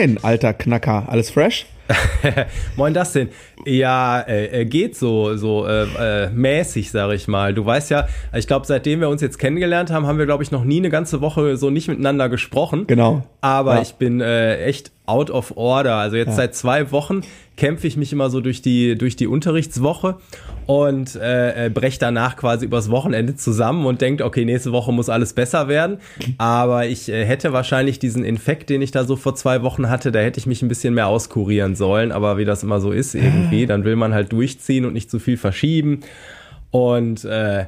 Moin, alter Knacker. Alles fresh? Moin, denn? Ja, äh, geht so, so äh, äh, mäßig, sage ich mal. Du weißt ja, ich glaube, seitdem wir uns jetzt kennengelernt haben, haben wir, glaube ich, noch nie eine ganze Woche so nicht miteinander gesprochen. Genau. Aber ja. ich bin äh, echt out of order. Also jetzt ja. seit zwei Wochen kämpfe ich mich immer so durch die, durch die Unterrichtswoche und äh, äh, breche danach quasi übers Wochenende zusammen und denkt, okay, nächste Woche muss alles besser werden. Aber ich äh, hätte wahrscheinlich diesen Infekt, den ich da so vor zwei Wochen hatte, da hätte ich mich ein bisschen mehr auskurieren sollen. Aber wie das immer so ist irgendwie, dann will man halt durchziehen und nicht zu viel verschieben. Und äh,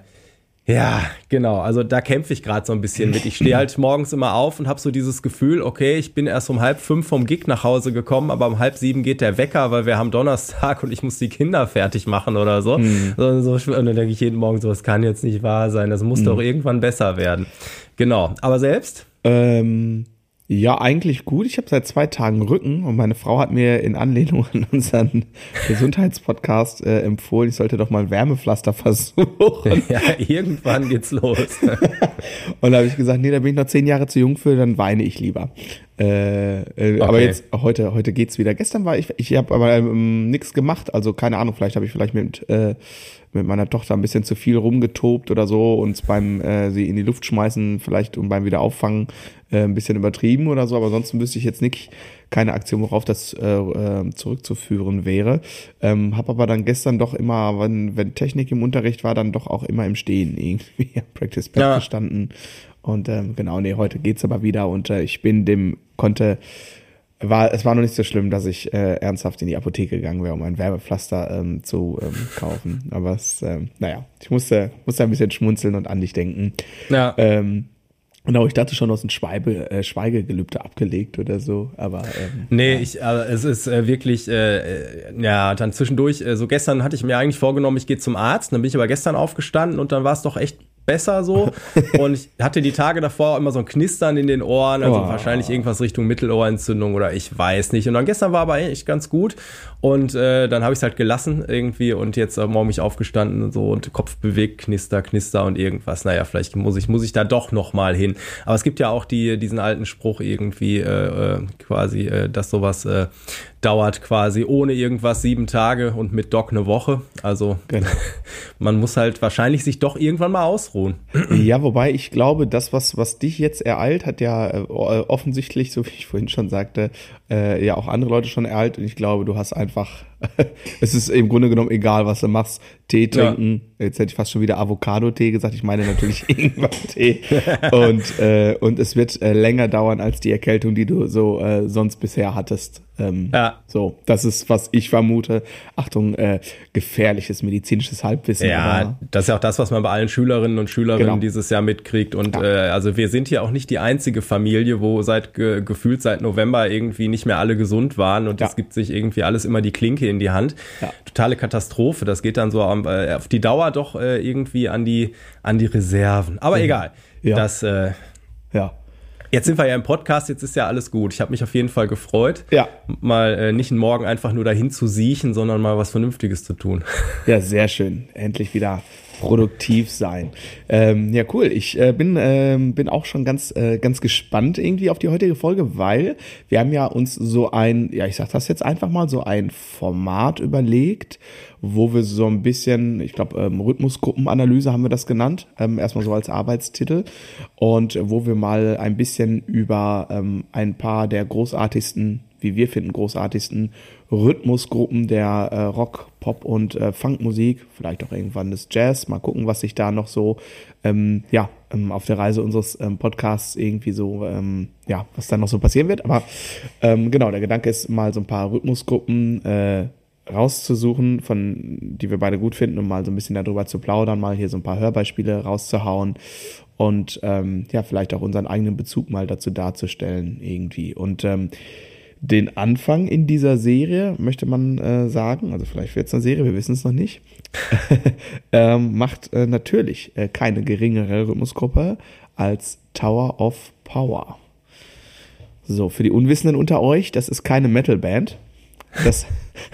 ja, genau. Also da kämpfe ich gerade so ein bisschen mit. Ich stehe halt morgens immer auf und habe so dieses Gefühl, okay, ich bin erst um halb fünf vom Gig nach Hause gekommen, aber um halb sieben geht der Wecker, weil wir haben Donnerstag und ich muss die Kinder fertig machen oder so. Mhm. so, so und dann denke ich jeden Morgen so, das kann jetzt nicht wahr sein. Das muss mhm. doch irgendwann besser werden. Genau. Aber selbst? Ähm, ja, eigentlich gut. Ich habe seit zwei Tagen Rücken und meine Frau hat mir in Anlehnung an unseren Gesundheitspodcast äh, empfohlen, ich sollte doch mal ein Wärmepflaster versuchen. Ja, irgendwann geht's los. und da habe ich gesagt, nee, da bin ich noch zehn Jahre zu jung für, dann weine ich lieber. Äh, äh, okay. Aber jetzt heute heute geht's wieder. Gestern war ich ich habe aber ähm, nichts gemacht, also keine Ahnung. Vielleicht habe ich vielleicht mit äh, mit meiner Tochter ein bisschen zu viel rumgetobt oder so und beim äh, sie in die Luft schmeißen vielleicht und beim wieder auffangen äh, ein bisschen übertrieben oder so. Aber ansonsten wüsste ich jetzt nicht keine Aktion, worauf das äh, äh, zurückzuführen wäre. Ähm, habe aber dann gestern doch immer, wenn, wenn Technik im Unterricht war, dann doch auch immer im Stehen irgendwie Practice Pad ja. gestanden und ähm, genau, nee, heute geht's aber wieder und äh, ich bin dem, konnte, war, es war noch nicht so schlimm, dass ich äh, ernsthaft in die Apotheke gegangen wäre, um ein Wärmepflaster ähm, zu ähm, kaufen. Aber es, ähm, naja, ich musste, musste ein bisschen schmunzeln und an dich denken. Ja. Ähm, Genau, ich dachte schon aus dem Schweibe, äh, Schweigegelübde abgelegt oder so, aber ähm, nee, ja. ich, äh, es ist äh, wirklich, äh, äh, ja, dann zwischendurch. Äh, so gestern hatte ich mir eigentlich vorgenommen, ich gehe zum Arzt. Dann bin ich aber gestern aufgestanden und dann war es doch echt besser so. Und ich hatte die Tage davor immer so ein Knistern in den Ohren, also oh. wahrscheinlich irgendwas Richtung Mittelohrentzündung oder ich weiß nicht. Und dann gestern war aber echt ganz gut. Und äh, dann habe ich es halt gelassen irgendwie und jetzt äh, morgen mich aufgestanden und so und Kopf bewegt, Knister, Knister und irgendwas. Naja, vielleicht muss ich, muss ich da doch noch mal hin. Aber es gibt ja auch die, diesen alten Spruch irgendwie äh, äh quasi, äh, dass sowas äh, dauert quasi ohne irgendwas sieben Tage und mit Doc eine Woche. Also genau. man muss halt wahrscheinlich sich doch irgendwann mal ausruhen. Ja, wobei ich glaube, das, was, was dich jetzt ereilt, hat ja äh, offensichtlich, so wie ich vorhin schon sagte, äh, ja auch andere Leute schon ereilt. Und ich glaube, du hast einfach es ist im Grunde genommen egal, was du machst. Tee trinken, ja. jetzt hätte ich fast schon wieder Avocado-Tee gesagt, ich meine natürlich Ingwer-Tee. und, äh, und es wird äh, länger dauern als die Erkältung, die du so äh, sonst bisher hattest. Ähm, ja. So, das ist, was ich vermute. Achtung, äh, gefährliches medizinisches Halbwissen. Ja, das ist ja auch das, was man bei allen Schülerinnen und Schülern genau. dieses Jahr mitkriegt. Und ja. äh, also wir sind hier auch nicht die einzige Familie, wo seit ge gefühlt seit November irgendwie nicht mehr alle gesund waren und es gibt sich irgendwie alles immer die Klinke in die Hand. Ja. Totale Katastrophe. Das geht dann so äh, auf die Dauer doch äh, irgendwie an die, an die Reserven. Aber mhm. egal. Ja. Das, äh, ja. Jetzt sind wir ja im Podcast, jetzt ist ja alles gut. Ich habe mich auf jeden Fall gefreut, ja. mal äh, nicht einen Morgen einfach nur dahin zu siechen, sondern mal was Vernünftiges zu tun. Ja, sehr schön. Endlich wieder produktiv sein. Ähm, ja, cool. Ich äh, bin, ähm, bin auch schon ganz, äh, ganz gespannt irgendwie auf die heutige Folge, weil wir haben ja uns so ein, ja, ich sag das jetzt einfach mal, so ein Format überlegt, wo wir so ein bisschen, ich glaube, ähm, Rhythmusgruppenanalyse haben wir das genannt, ähm, erstmal so als Arbeitstitel, und wo wir mal ein bisschen über ähm, ein paar der großartigsten wie wir finden, großartigsten Rhythmusgruppen der äh, Rock, Pop und äh, Funkmusik, vielleicht auch irgendwann das Jazz. Mal gucken, was sich da noch so, ähm, ja, ähm, auf der Reise unseres ähm, Podcasts irgendwie so, ähm, ja, was da noch so passieren wird. Aber ähm, genau, der Gedanke ist mal so ein paar Rhythmusgruppen äh, rauszusuchen, von die wir beide gut finden, um mal so ein bisschen darüber zu plaudern, mal hier so ein paar Hörbeispiele rauszuhauen und ähm, ja, vielleicht auch unseren eigenen Bezug mal dazu darzustellen irgendwie. Und den Anfang in dieser Serie, möchte man äh, sagen, also vielleicht wird es eine Serie, wir wissen es noch nicht, ähm, macht äh, natürlich äh, keine geringere Rhythmusgruppe als Tower of Power. So, für die Unwissenden unter euch, das ist keine Metalband. Das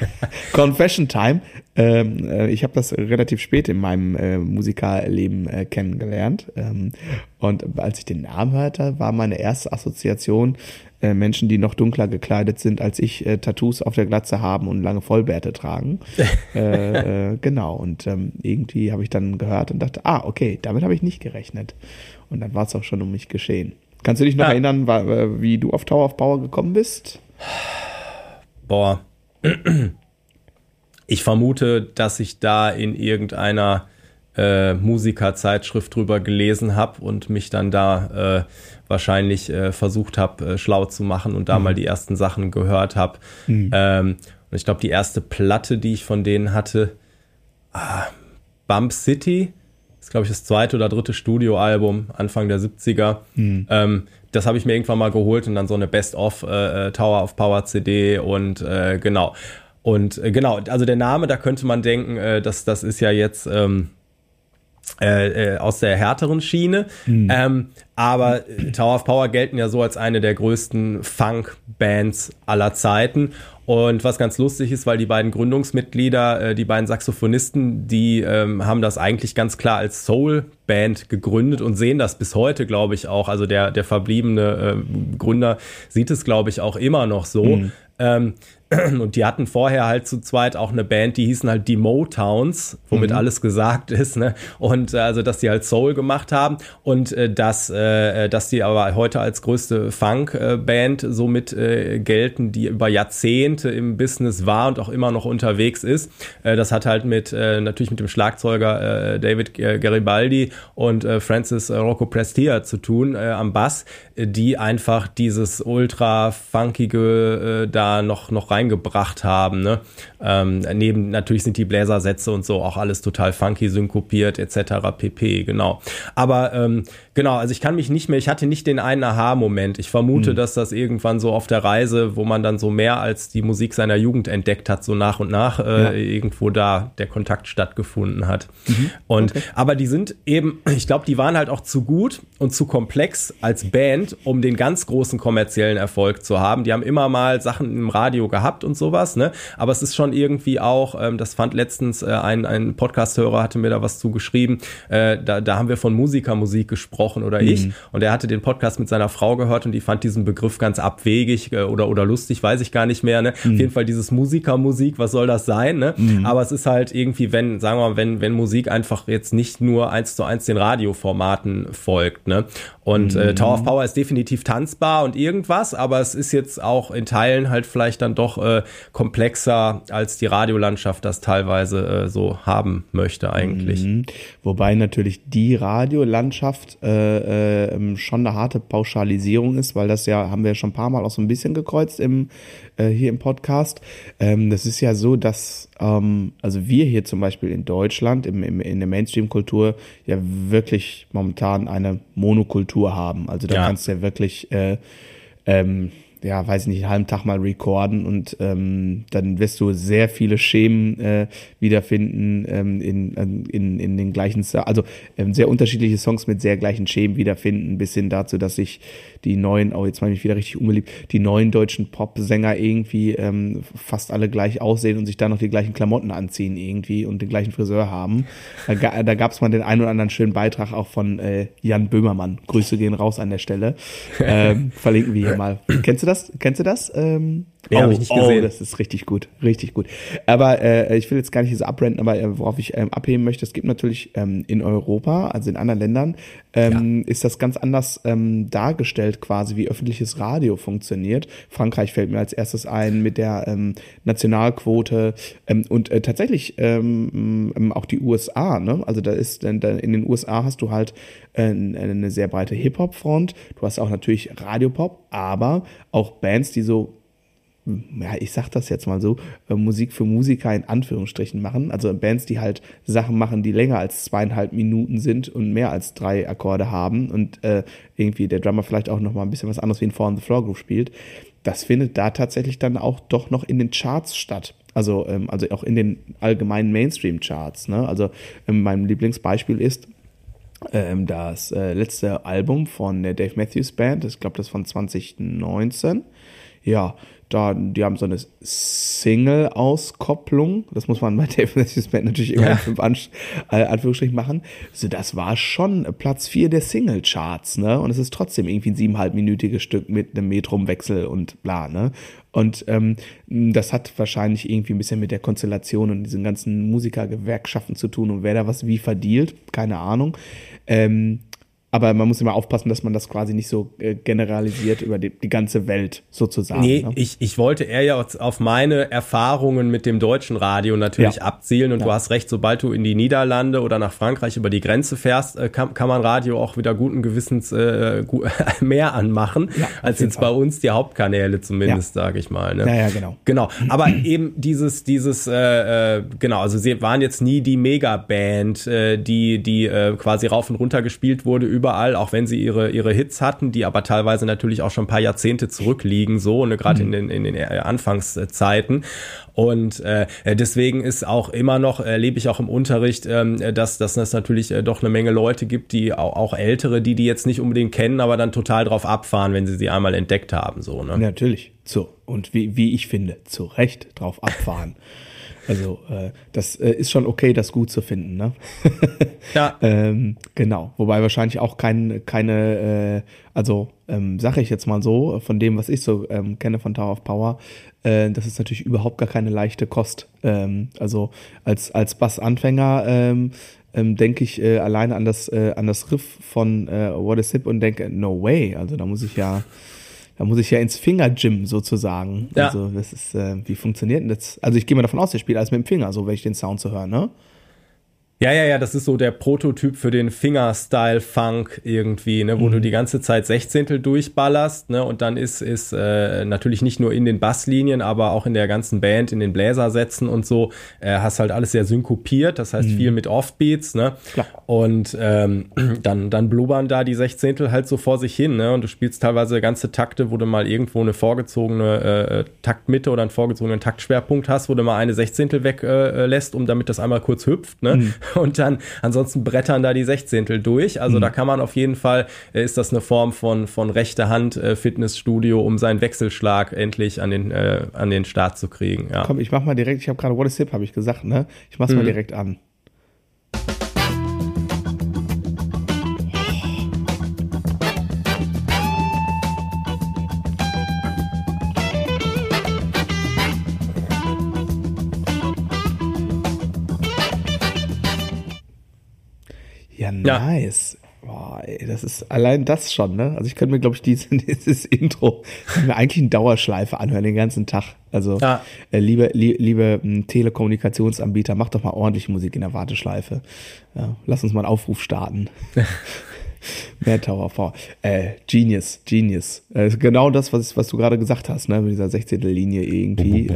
Confession Time. Ähm, äh, ich habe das relativ spät in meinem äh, Musikerleben äh, kennengelernt. Ähm, und als ich den Namen hörte, war meine erste Assoziation äh, Menschen, die noch dunkler gekleidet sind als ich, äh, Tattoos auf der Glatze haben und lange Vollbärte tragen. äh, genau, und ähm, irgendwie habe ich dann gehört und dachte, ah, okay, damit habe ich nicht gerechnet. Und dann war es auch schon um mich geschehen. Kannst du dich noch ja. erinnern, wie du auf Tower of Power gekommen bist? Boah. Ich vermute, dass ich da in irgendeiner äh, Musikerzeitschrift drüber gelesen habe und mich dann da äh, wahrscheinlich äh, versucht habe, äh, schlau zu machen und da mhm. mal die ersten Sachen gehört habe. Mhm. Ähm, und ich glaube, die erste Platte, die ich von denen hatte, ah, Bump City, ist glaube ich das zweite oder dritte Studioalbum, Anfang der 70er. Mhm. Ähm, das habe ich mir irgendwann mal geholt und dann so eine Best-of äh, äh Tower of Power CD und äh, genau. Und äh, genau, also der Name, da könnte man denken, äh, dass das ist ja jetzt ähm, äh, äh, aus der härteren Schiene. Mhm. Ähm, aber Tower of Power gelten ja so als eine der größten Funk-Bands aller Zeiten. Und was ganz lustig ist, weil die beiden Gründungsmitglieder, äh, die beiden Saxophonisten, die ähm, haben das eigentlich ganz klar als Soul-Band gegründet und sehen das bis heute, glaube ich, auch. Also der, der verbliebene äh, Gründer sieht es, glaube ich, auch immer noch so. Mhm. Ähm, und die hatten vorher halt zu zweit auch eine Band, die hießen halt die Motowns, womit mhm. alles gesagt ist, ne? Und äh, also, dass die halt Soul gemacht haben und äh, dass, äh, dass die aber heute als größte Funk-Band somit äh, gelten, die über Jahrzehnte im Business war und auch immer noch unterwegs ist. Äh, das hat halt mit äh, natürlich mit dem Schlagzeuger äh, David äh, Garibaldi und äh, Francis äh, Rocco Prestia zu tun äh, am Bass, äh, die einfach dieses ultra funkige äh, da noch noch rein reingebracht haben. Ne? Ähm, neben natürlich sind die Bläsersätze und so auch alles total funky synkopiert etc. pp. Genau. Aber ähm, genau, also ich kann mich nicht mehr, ich hatte nicht den einen Aha-Moment. Ich vermute, mhm. dass das irgendwann so auf der Reise, wo man dann so mehr als die Musik seiner Jugend entdeckt hat, so nach und nach äh, ja. irgendwo da der Kontakt stattgefunden hat. Mhm. Und okay. aber die sind eben, ich glaube, die waren halt auch zu gut und zu komplex als Band, um den ganz großen kommerziellen Erfolg zu haben. Die haben immer mal Sachen im Radio gehabt gehabt und sowas, ne? Aber es ist schon irgendwie auch, ähm, das fand letztens äh, ein, ein Podcast-Hörer, hatte mir da was zugeschrieben, äh, da, da haben wir von Musikermusik gesprochen oder mhm. ich und er hatte den Podcast mit seiner Frau gehört und die fand diesen Begriff ganz abwegig äh, oder, oder lustig, weiß ich gar nicht mehr, ne? Mhm. Auf jeden Fall dieses Musikermusik, was soll das sein, ne? Mhm. Aber es ist halt irgendwie, wenn, sagen wir mal, wenn, wenn Musik einfach jetzt nicht nur eins zu eins den Radioformaten folgt, ne? Und äh, Tower of mhm. Power ist definitiv tanzbar und irgendwas, aber es ist jetzt auch in Teilen halt vielleicht dann doch äh, komplexer, als die Radiolandschaft das teilweise äh, so haben möchte eigentlich. Mhm. Wobei natürlich die Radiolandschaft äh, äh, schon eine harte Pauschalisierung ist, weil das ja, haben wir schon ein paar Mal auch so ein bisschen gekreuzt im, äh, hier im Podcast. Ähm, das ist ja so, dass ähm, also wir hier zum Beispiel in Deutschland im, im, in der Mainstream-Kultur ja wirklich momentan eine Monokultur haben. Also da ja. kannst du ja wirklich äh, ähm, ja, weiß nicht, einen halben Tag mal recorden und ähm, dann wirst du sehr viele Schemen äh, wiederfinden ähm, in, in, in den gleichen, also ähm, sehr unterschiedliche Songs mit sehr gleichen Schemen wiederfinden, bis hin dazu, dass sich die neuen, oh jetzt meine ich wieder richtig unbeliebt, die neuen deutschen Popsänger irgendwie ähm, fast alle gleich aussehen und sich da noch die gleichen Klamotten anziehen irgendwie und den gleichen Friseur haben. Da, da gab es mal den einen oder anderen schönen Beitrag auch von äh, Jan Böhmermann. Grüße gehen raus an der Stelle. Ähm, verlinken wir hier mal. Kennst du das? Kennst du das? Ähm, ja, oh, habe ich nicht gesehen. Oh, das ist richtig gut, richtig gut. Aber äh, ich will jetzt gar nicht so abrenten, aber äh, worauf ich ähm, abheben möchte, es gibt natürlich ähm, in Europa, also in anderen Ländern, ähm, ja. ist das ganz anders ähm, dargestellt, quasi wie öffentliches Radio funktioniert. Frankreich fällt mir als erstes ein mit der ähm, Nationalquote ähm, und äh, tatsächlich ähm, ähm, auch die USA. Ne? Also da ist in den USA hast du halt äh, eine sehr breite Hip-Hop-Front. Du hast auch natürlich Radiopop, aber auch Bands, die so ja, ich sag das jetzt mal so, äh, Musik für Musiker in Anführungsstrichen machen. Also Bands, die halt Sachen machen, die länger als zweieinhalb Minuten sind und mehr als drei Akkorde haben und äh, irgendwie der Drummer vielleicht auch noch mal ein bisschen was anderes wie ein Four on the Floor Groove spielt. Das findet da tatsächlich dann auch doch noch in den Charts statt. Also, ähm, also auch in den allgemeinen Mainstream-Charts. Ne? Also ähm, mein Lieblingsbeispiel ist, ähm, das äh, letzte Album von der Dave Matthews Band, ich glaube, das von 2019 ja, da, die haben so eine Single-Auskopplung. Das muss man bei Dave Matthews Band natürlich immer ja. in fünf An äh, Anführungsstrichen machen. Also das war schon Platz vier der Single-Charts, ne? Und es ist trotzdem irgendwie ein siebeneinhalbminütiges Stück mit einem Metrumwechsel und bla, ne? Und ähm, das hat wahrscheinlich irgendwie ein bisschen mit der Konstellation und diesen ganzen Musikergewerkschaften zu tun und wer da was wie verdient, keine Ahnung. Ähm, aber man muss immer aufpassen, dass man das quasi nicht so äh, generalisiert über die, die ganze Welt sozusagen. Nee, ne? ich, ich wollte eher ja auf meine Erfahrungen mit dem deutschen Radio natürlich ja. abzielen. Und ja. du hast recht, sobald du in die Niederlande oder nach Frankreich über die Grenze fährst, äh, kann, kann man Radio auch wieder guten Gewissens äh, mehr anmachen, ja, als jetzt Fall. bei uns die Hauptkanäle zumindest, ja. sage ich mal. Ne? Ja, ja, genau. Genau, aber eben dieses, dieses, äh, genau, also sie waren jetzt nie die Megaband, äh, die, die äh, quasi rauf und runter gespielt wurde überall, auch wenn sie ihre, ihre Hits hatten, die aber teilweise natürlich auch schon ein paar Jahrzehnte zurückliegen, so, ne, gerade mhm. in den, in den äh, Anfangszeiten. Und äh, deswegen ist auch immer noch, erlebe ich auch im Unterricht, ähm, dass, dass es natürlich äh, doch eine Menge Leute gibt, die auch, auch Ältere, die die jetzt nicht unbedingt kennen, aber dann total drauf abfahren, wenn sie sie einmal entdeckt haben. So, ne? Natürlich. So. Und wie, wie ich finde, zu Recht drauf abfahren. Also äh, das äh, ist schon okay, das gut zu finden, ne? ja. ähm, genau. Wobei wahrscheinlich auch kein, keine, äh, also ähm, sage ich jetzt mal so, von dem, was ich so ähm, kenne von Tower of Power, äh, das ist natürlich überhaupt gar keine leichte Kost. Ähm, also als, als Bassanfänger ähm, ähm, denke ich äh, alleine an das, äh, an das Riff von äh, What is Hip und denke, no way. Also da muss ich ja da muss ich ja ins Fingergym sozusagen. Ja. Also, das ist, äh, wie funktioniert denn das? Also, ich gehe mal davon aus, der spielt alles mit dem Finger, so wenn ich den Sound zu hören, ne? Ja, ja, ja, das ist so der Prototyp für den Finger-Style-Funk irgendwie, ne, wo mhm. du die ganze Zeit Sechzehntel durchballerst, ne, und dann ist, ist äh, natürlich nicht nur in den Basslinien, aber auch in der ganzen Band, in den Bläsersätzen und so, äh, hast halt alles sehr synkopiert, das heißt mhm. viel mit Offbeats, ne, Klar. und ähm, dann, dann blubbern da die Sechzehntel halt so vor sich hin, ne, und du spielst teilweise ganze Takte, wo du mal irgendwo eine vorgezogene äh, Taktmitte oder einen vorgezogenen Taktschwerpunkt hast, wo du mal eine Sechzehntel weglässt, äh, um damit das einmal kurz hüpft, ne, mhm. Und dann ansonsten brettern da die Sechzehntel durch. Also mhm. da kann man auf jeden Fall, äh, ist das eine Form von, von rechter Hand äh, Fitnessstudio, um seinen Wechselschlag endlich an den, äh, an den Start zu kriegen. Ja. Komm, ich mach mal direkt, ich habe gerade What is Hip, habe ich gesagt, ne? Ich mach's mhm. mal direkt an. Ja, nice. Boah, ey, das ist allein das schon, ne? Also ich könnte mir, glaube ich, dieses, dieses Intro mir eigentlich in Dauerschleife anhören den ganzen Tag. Also ja. äh, liebe, li liebe hm, Telekommunikationsanbieter, macht doch mal ordentlich Musik in der Warteschleife. Ja, lass uns mal einen Aufruf starten. Mehr Tower V. Äh, Genius, Genius. Äh, genau das, was, was du gerade gesagt hast, ne? Mit dieser 16. Linie irgendwie.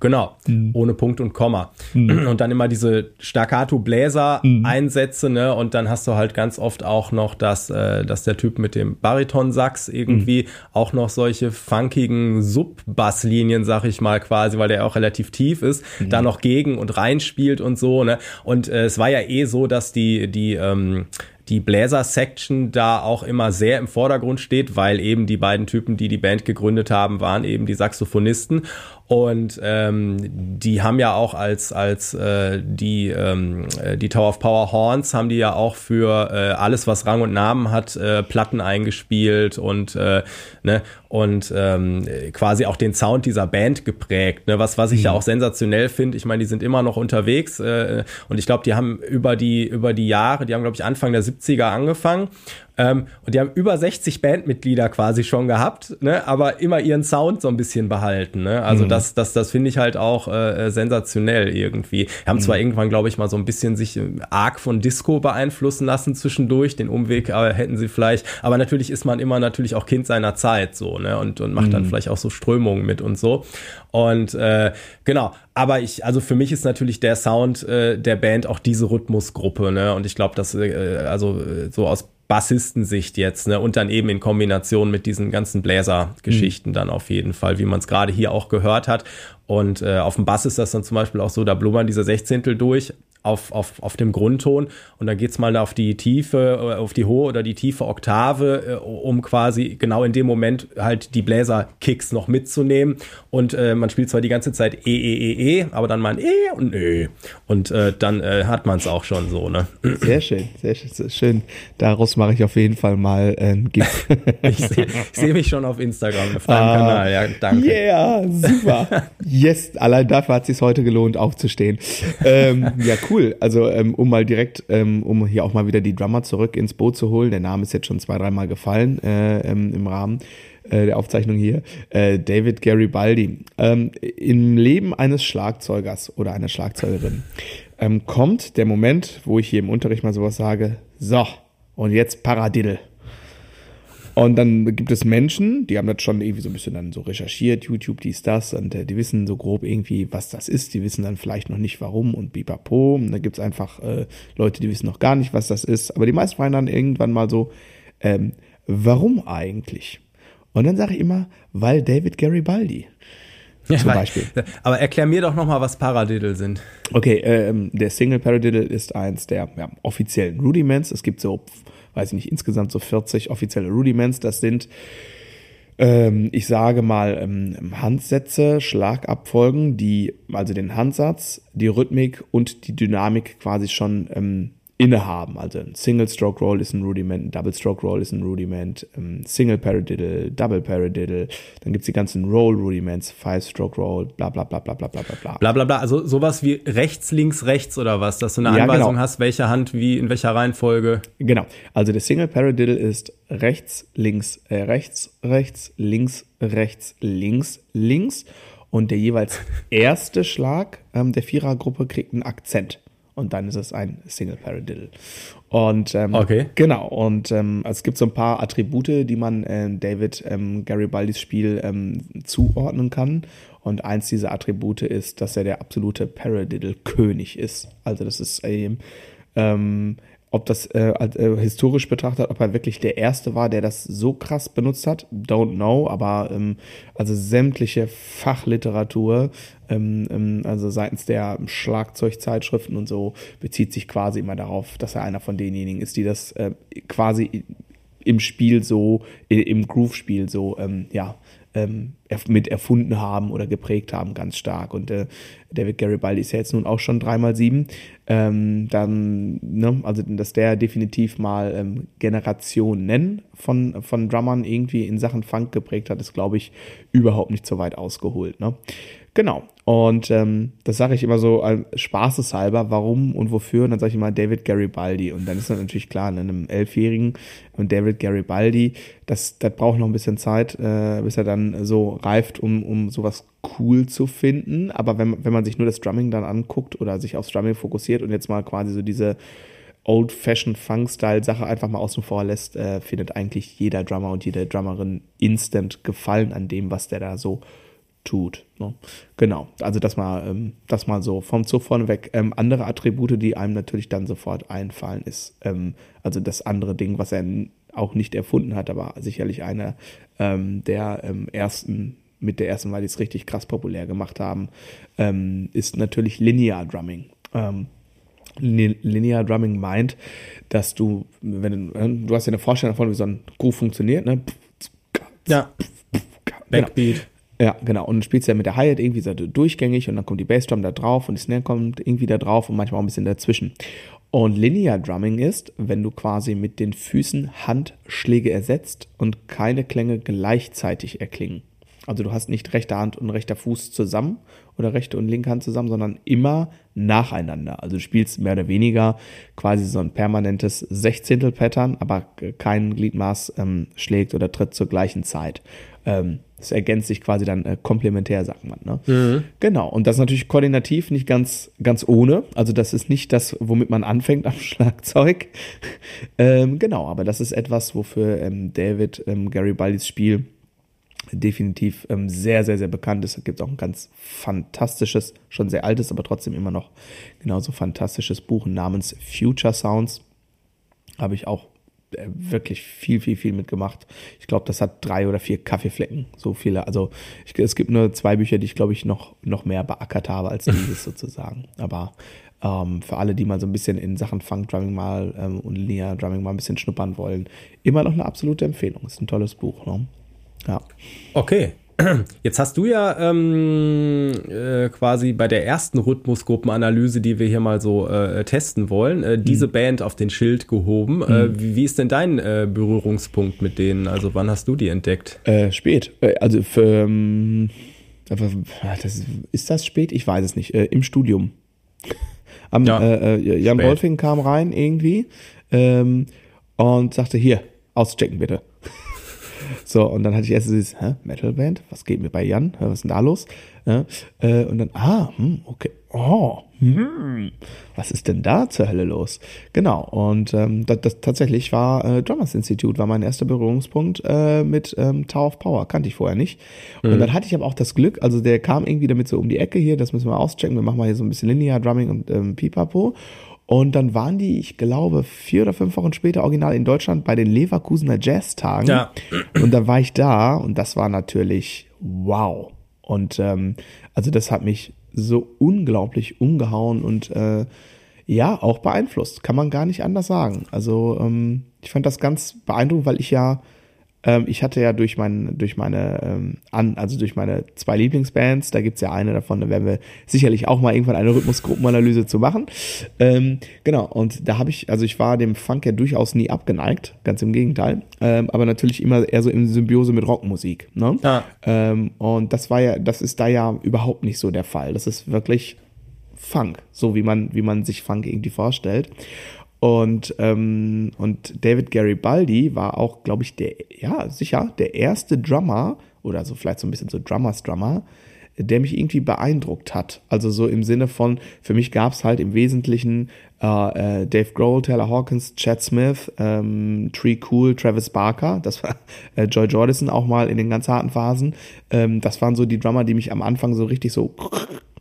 Genau. Mhm. Ohne Punkt und Komma. Mhm. Und dann immer diese Staccato-Bläser-Einsätze, mhm. ne? Und dann hast du halt ganz oft auch noch, dass, äh, dass der Typ mit dem Bariton-Sax irgendwie auch noch solche funkigen Sub-Bass-Linien, sag ich mal, quasi, weil der auch relativ tief ist, da noch gegen und reinspielt und so, ne? Und äh, es war ja eh so, dass die, die, ähm, die Bläser-Section da auch immer sehr im Vordergrund steht, weil eben die beiden Typen, die die Band gegründet haben, waren eben die Saxophonisten. Und ähm, die haben ja auch als, als äh, die, ähm, äh, die Tower of Power Horns haben die ja auch für äh, alles, was Rang und Namen hat, äh, Platten eingespielt und, äh, ne, und ähm, quasi auch den Sound dieser Band geprägt. Ne? Was, was ich mhm. ja auch sensationell finde. Ich meine, die sind immer noch unterwegs äh, und ich glaube, die haben über die, über die Jahre, die haben, glaube ich, Anfang der 70er angefangen ähm, und die haben über 60 Bandmitglieder quasi schon gehabt, ne, aber immer ihren Sound so ein bisschen behalten. Ne? Also mhm. das, das, das finde ich halt auch äh, sensationell irgendwie. Die haben mhm. zwar irgendwann, glaube ich, mal so ein bisschen sich äh, arg von Disco beeinflussen lassen zwischendurch. Den Umweg äh, hätten sie vielleicht, aber natürlich ist man immer natürlich auch Kind seiner Zeit so, ne? Und, und macht mhm. dann vielleicht auch so Strömungen mit und so. Und äh, genau, aber ich, also für mich ist natürlich der Sound äh, der Band auch diese Rhythmusgruppe, ne? Und ich glaube, dass äh, also äh, so aus Bassistensicht jetzt, ne? Und dann eben in Kombination mit diesen ganzen Bläser-Geschichten mhm. dann auf jeden Fall, wie man es gerade hier auch gehört hat. Und äh, auf dem Bass ist das dann zum Beispiel auch so, da blubbern diese Sechzehntel durch auf, auf, auf dem Grundton und dann geht's mal auf die Tiefe, äh, auf die hohe oder die tiefe Oktave, äh, um quasi genau in dem Moment halt die Bläser-Kicks noch mitzunehmen. Und äh, man spielt zwar die ganze Zeit E, E, E, E, aber dann mal ein E und E. Und äh, dann äh, hat man es auch schon so, ne? Sehr schön, sehr schön, sehr schön. Daraus mache ich auf jeden Fall mal ein GIF. ich sehe seh mich schon auf Instagram auf deinem ah, Kanal, ja, danke. Yeah, super. yes, allein dafür hat es sich heute gelohnt, aufzustehen. ähm, ja, cool. Also, ähm, um mal direkt, ähm, um hier auch mal wieder die Drummer zurück ins Boot zu holen. Der Name ist jetzt schon zwei, dreimal gefallen äh, ähm, im Rahmen äh, der Aufzeichnung hier. Äh, David Garibaldi. Ähm, Im Leben eines Schlagzeugers oder einer Schlagzeugerin ähm, kommt der Moment, wo ich hier im Unterricht mal sowas sage, so, und jetzt Paradiddle. Und dann gibt es Menschen, die haben das schon irgendwie so ein bisschen dann so recherchiert, YouTube, dies, das, und äh, die wissen so grob irgendwie, was das ist. Die wissen dann vielleicht noch nicht warum und bipapo. Und dann gibt es einfach äh, Leute, die wissen noch gar nicht, was das ist. Aber die meisten fragen dann irgendwann mal so, ähm, warum eigentlich? Und dann sage ich immer, weil David Garibaldi. Ja, zum Beispiel. Aber erklär mir doch nochmal, was Paradiddle sind. Okay, ähm, der Single Paradiddle ist eins der ja, offiziellen Rudiments. Es gibt so weiß ich nicht, insgesamt so 40 offizielle Rudiments. Das sind, ähm, ich sage mal, ähm, Handsätze, Schlagabfolgen, die also den Handsatz, die Rhythmik und die Dynamik quasi schon ähm, innehaben. Also ein Single Stroke Roll ist ein Rudiment, ein Double Stroke Roll ist ein Rudiment, ähm, Single Paradiddle, Double Paradiddle, dann gibt's die ganzen Roll Rudiments, Five Stroke Roll, bla bla bla bla bla bla bla. Bla bla bla, also sowas wie rechts, links, rechts oder was, dass du eine ja, Anweisung genau. hast, welche Hand wie in welcher Reihenfolge. Genau, also der Single Paradiddle ist rechts, links, äh, rechts, rechts, links, rechts, links, links und der jeweils erste Schlag ähm, der Vierergruppe kriegt einen Akzent und dann ist es ein Single Paradiddle. Und ähm, okay. genau, und ähm, es gibt so ein paar Attribute, die man äh, David ähm, Garibaldis Spiel ähm, zuordnen kann. Und eins dieser Attribute ist, dass er der absolute Paradiddle-König ist. Also das ist ähm, ähm ob das äh, äh, historisch betrachtet, ob er wirklich der Erste war, der das so krass benutzt hat, don't know, aber ähm, also sämtliche Fachliteratur, ähm, ähm, also seitens der Schlagzeugzeitschriften und so, bezieht sich quasi immer darauf, dass er einer von denjenigen ist, die das äh, quasi im Spiel so, im Groove-Spiel so, ähm, ja, ähm, mit erfunden haben oder geprägt haben, ganz stark. Und äh, David Garibaldi ist ja jetzt nun auch schon dreimal sieben. Ähm, dann, ne, also dass der definitiv mal ähm, Generationen von, von Drummern irgendwie in Sachen Funk geprägt hat, ist, glaube ich, überhaupt nicht so weit ausgeholt. Ne? Genau. Und ähm, das sage ich immer so äh, spaßeshalber, warum und wofür. Und dann sage ich immer David Garibaldi. Und dann ist das natürlich klar, in einem Elfjährigen und David Garibaldi, das, das braucht noch ein bisschen Zeit, äh, bis er dann so reift, um, um sowas cool zu finden. Aber wenn, wenn man sich nur das Drumming dann anguckt oder sich aufs Drumming fokussiert und jetzt mal quasi so diese Old-Fashioned Funk-Style-Sache einfach mal außen vor lässt, äh, findet eigentlich jeder Drummer und jede Drummerin instant Gefallen an dem, was der da so tut. Ne? Genau, also das mal, ähm, das mal so vom Zug vorneweg. Ähm, andere Attribute, die einem natürlich dann sofort einfallen, ist ähm, also das andere Ding, was er auch nicht erfunden hat, aber sicherlich einer ähm, der ähm, ersten, mit der ersten, weil die es richtig krass populär gemacht haben, ähm, ist natürlich Linear Drumming. Linear Drumming meint, dass du, wenn du, äh, du hast ja eine Vorstellung davon, wie so ein Groove funktioniert, ne? Ja. Backbeat. Ja, genau. Und dann spielst du ja mit der Hi-Hat irgendwie so durchgängig und dann kommt die Bassdrum da drauf und die Snare kommt irgendwie da drauf und manchmal auch ein bisschen dazwischen. Und Linear Drumming ist, wenn du quasi mit den Füßen Handschläge ersetzt und keine Klänge gleichzeitig erklingen. Also du hast nicht rechte Hand und rechter Fuß zusammen oder rechte und linke Hand zusammen, sondern immer nacheinander. Also du spielst mehr oder weniger quasi so ein permanentes Sechzehntel-Pattern, aber kein Gliedmaß ähm, schlägt oder tritt zur gleichen Zeit. Ähm, es ergänzt sich quasi dann äh, komplementär, sagt man. Ne? Mhm. Genau. Und das ist natürlich koordinativ nicht ganz, ganz ohne. Also das ist nicht das, womit man anfängt am Schlagzeug. ähm, genau, aber das ist etwas, wofür ähm, David ähm, Garibaldis Spiel definitiv ähm, sehr, sehr, sehr bekannt ist. Da gibt es auch ein ganz fantastisches, schon sehr altes, aber trotzdem immer noch genauso fantastisches Buch namens Future Sounds. Habe ich auch äh, wirklich viel, viel, viel mitgemacht. Ich glaube, das hat drei oder vier Kaffeeflecken, so viele. Also ich, es gibt nur zwei Bücher, die ich, glaube ich, noch, noch mehr beackert habe als dieses sozusagen. Aber Ähm, für alle, die mal so ein bisschen in Sachen Funk Drumming mal ähm, und Linear Drumming mal ein bisschen schnuppern wollen, immer noch eine absolute Empfehlung. Ist ein tolles Buch. Ne? Ja. Okay. Jetzt hast du ja ähm, äh, quasi bei der ersten Rhythmusgruppenanalyse, die wir hier mal so äh, testen wollen, äh, diese mhm. Band auf den Schild gehoben. Äh, mhm. Wie, wie, ist denn dein äh, Berührungspunkt mit denen? Also wann hast du die entdeckt? Äh, spät. also für, ähm, das, ist das spät? Ich weiß es nicht. Im Studium. Am, ja, Jan. Wolfing kam rein irgendwie ähm, und sagte, hier, auschecken bitte. So, und dann hatte ich erst dieses, hä, Metalband, was geht mir bei Jan? Was ist denn da los? Ja, äh, und dann, ah, hm, okay, oh, hm, was ist denn da zur Hölle los? Genau, und ähm, das, das tatsächlich war äh, Drummers Institute, war mein erster Berührungspunkt äh, mit ähm, Tower of Power, kannte ich vorher nicht. Mhm. Und dann hatte ich aber auch das Glück, also der kam irgendwie damit so um die Ecke hier, das müssen wir auschecken, wir machen mal hier so ein bisschen Linear Drumming und ähm, Pipapo. Und dann waren die, ich glaube, vier oder fünf Wochen später original in Deutschland bei den Leverkusener Jazztagen. Ja. Und da war ich da und das war natürlich wow. Und ähm, also das hat mich so unglaublich umgehauen und äh, ja, auch beeinflusst. Kann man gar nicht anders sagen. Also ähm, ich fand das ganz beeindruckend, weil ich ja ähm, ich hatte ja durch, mein, durch meine, ähm, an, also durch meine zwei Lieblingsbands, da gibt's ja eine davon, da werden wir sicherlich auch mal irgendwann eine Rhythmusgruppenanalyse zu machen. Ähm, genau, und da habe ich, also ich war dem Funk ja durchaus nie abgeneigt, ganz im Gegenteil, ähm, aber natürlich immer eher so in Symbiose mit Rockmusik. Ne? Ah. Ähm, und das war ja, das ist da ja überhaupt nicht so der Fall. Das ist wirklich Funk, so wie man, wie man sich Funk irgendwie vorstellt. Und, ähm, und David Garibaldi war auch, glaube ich, der, ja, sicher, der erste Drummer, oder so vielleicht so ein bisschen so Drummers Drummer, der mich irgendwie beeindruckt hat. Also so im Sinne von, für mich gab es halt im Wesentlichen äh, äh, Dave Grohl, Taylor Hawkins, Chad Smith, ähm, Tree Cool, Travis Barker, das war äh, Joy Jordison auch mal in den ganz harten Phasen. Ähm, das waren so die Drummer, die mich am Anfang so richtig so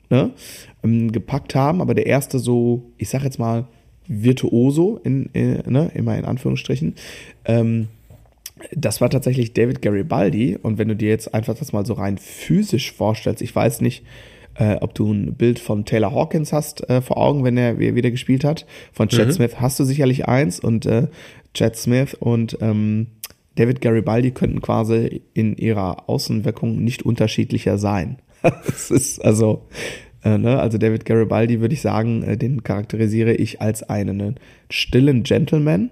ne, ähm, gepackt haben. Aber der erste so, ich sag jetzt mal, Virtuoso, in, in, äh, ne, immer in Anführungsstrichen. Ähm, das war tatsächlich David Garibaldi. Und wenn du dir jetzt einfach das mal so rein physisch vorstellst, ich weiß nicht, äh, ob du ein Bild von Taylor Hawkins hast äh, vor Augen, wenn er wieder gespielt hat. Von Chad mhm. Smith hast du sicherlich eins und äh, Chad Smith und ähm, David Garibaldi könnten quasi in ihrer Außenwirkung nicht unterschiedlicher sein. Es ist also äh, ne? Also David Garibaldi würde ich sagen, äh, den charakterisiere ich als einen stillen Gentleman.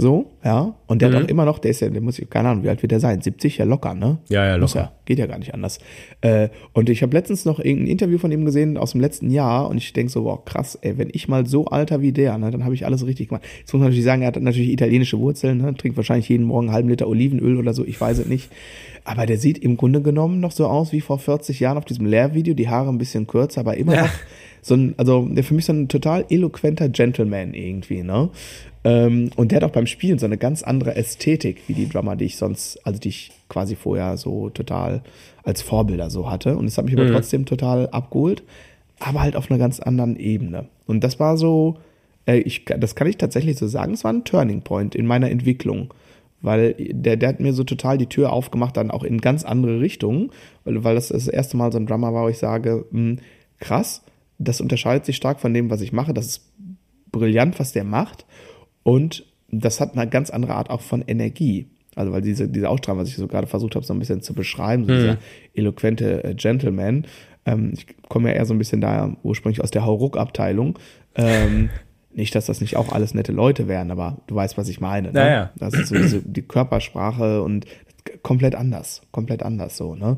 So, ja. Und der mhm. hat auch immer noch, der ist ja, der muss ich, keine Ahnung, wie alt wird der sein? 70 ja locker, ne? Ja, ja, locker. Ja, geht ja gar nicht anders. Äh, und ich habe letztens noch irgendein Interview von ihm gesehen aus dem letzten Jahr und ich denke so, wow, krass, ey, wenn ich mal so alter wie der, ne, dann habe ich alles richtig gemacht. Jetzt muss man natürlich sagen, er hat natürlich italienische Wurzeln, ne? Trinkt wahrscheinlich jeden Morgen einen halben Liter Olivenöl oder so, ich weiß es nicht. Aber der sieht im Grunde genommen noch so aus wie vor 40 Jahren auf diesem Lehrvideo, die Haare ein bisschen kürzer, aber immer ja. noch so ein, also der für mich so ein total eloquenter Gentleman irgendwie, ne? Ähm, und der hat auch beim Spielen so eine ganz andere Ästhetik wie die Drummer, die ich sonst, also die ich quasi vorher so total als Vorbilder so hatte. Und das hat mich mhm. aber trotzdem total abgeholt, aber halt auf einer ganz anderen Ebene. Und das war so, äh, ich, das kann ich tatsächlich so sagen, es war ein Turning Point in meiner Entwicklung weil der, der hat mir so total die Tür aufgemacht, dann auch in ganz andere Richtungen, weil, weil das das erste Mal so ein Drummer war, wo ich sage, mh, hm, krass, das unterscheidet sich stark von dem, was ich mache, das ist brillant, was der macht und das hat eine ganz andere Art auch von Energie. Also weil diese, diese Ausstrahlung, was ich so gerade versucht habe, so ein bisschen zu beschreiben, so mhm. dieser eloquente äh, Gentleman, ähm, ich komme ja eher so ein bisschen da ursprünglich aus der Hauruck-Abteilung, ähm, nicht, dass das nicht auch alles nette Leute wären, aber du weißt, was ich meine. Ne? Naja. Das ist so diese, die Körpersprache und komplett anders, komplett anders so. Ne?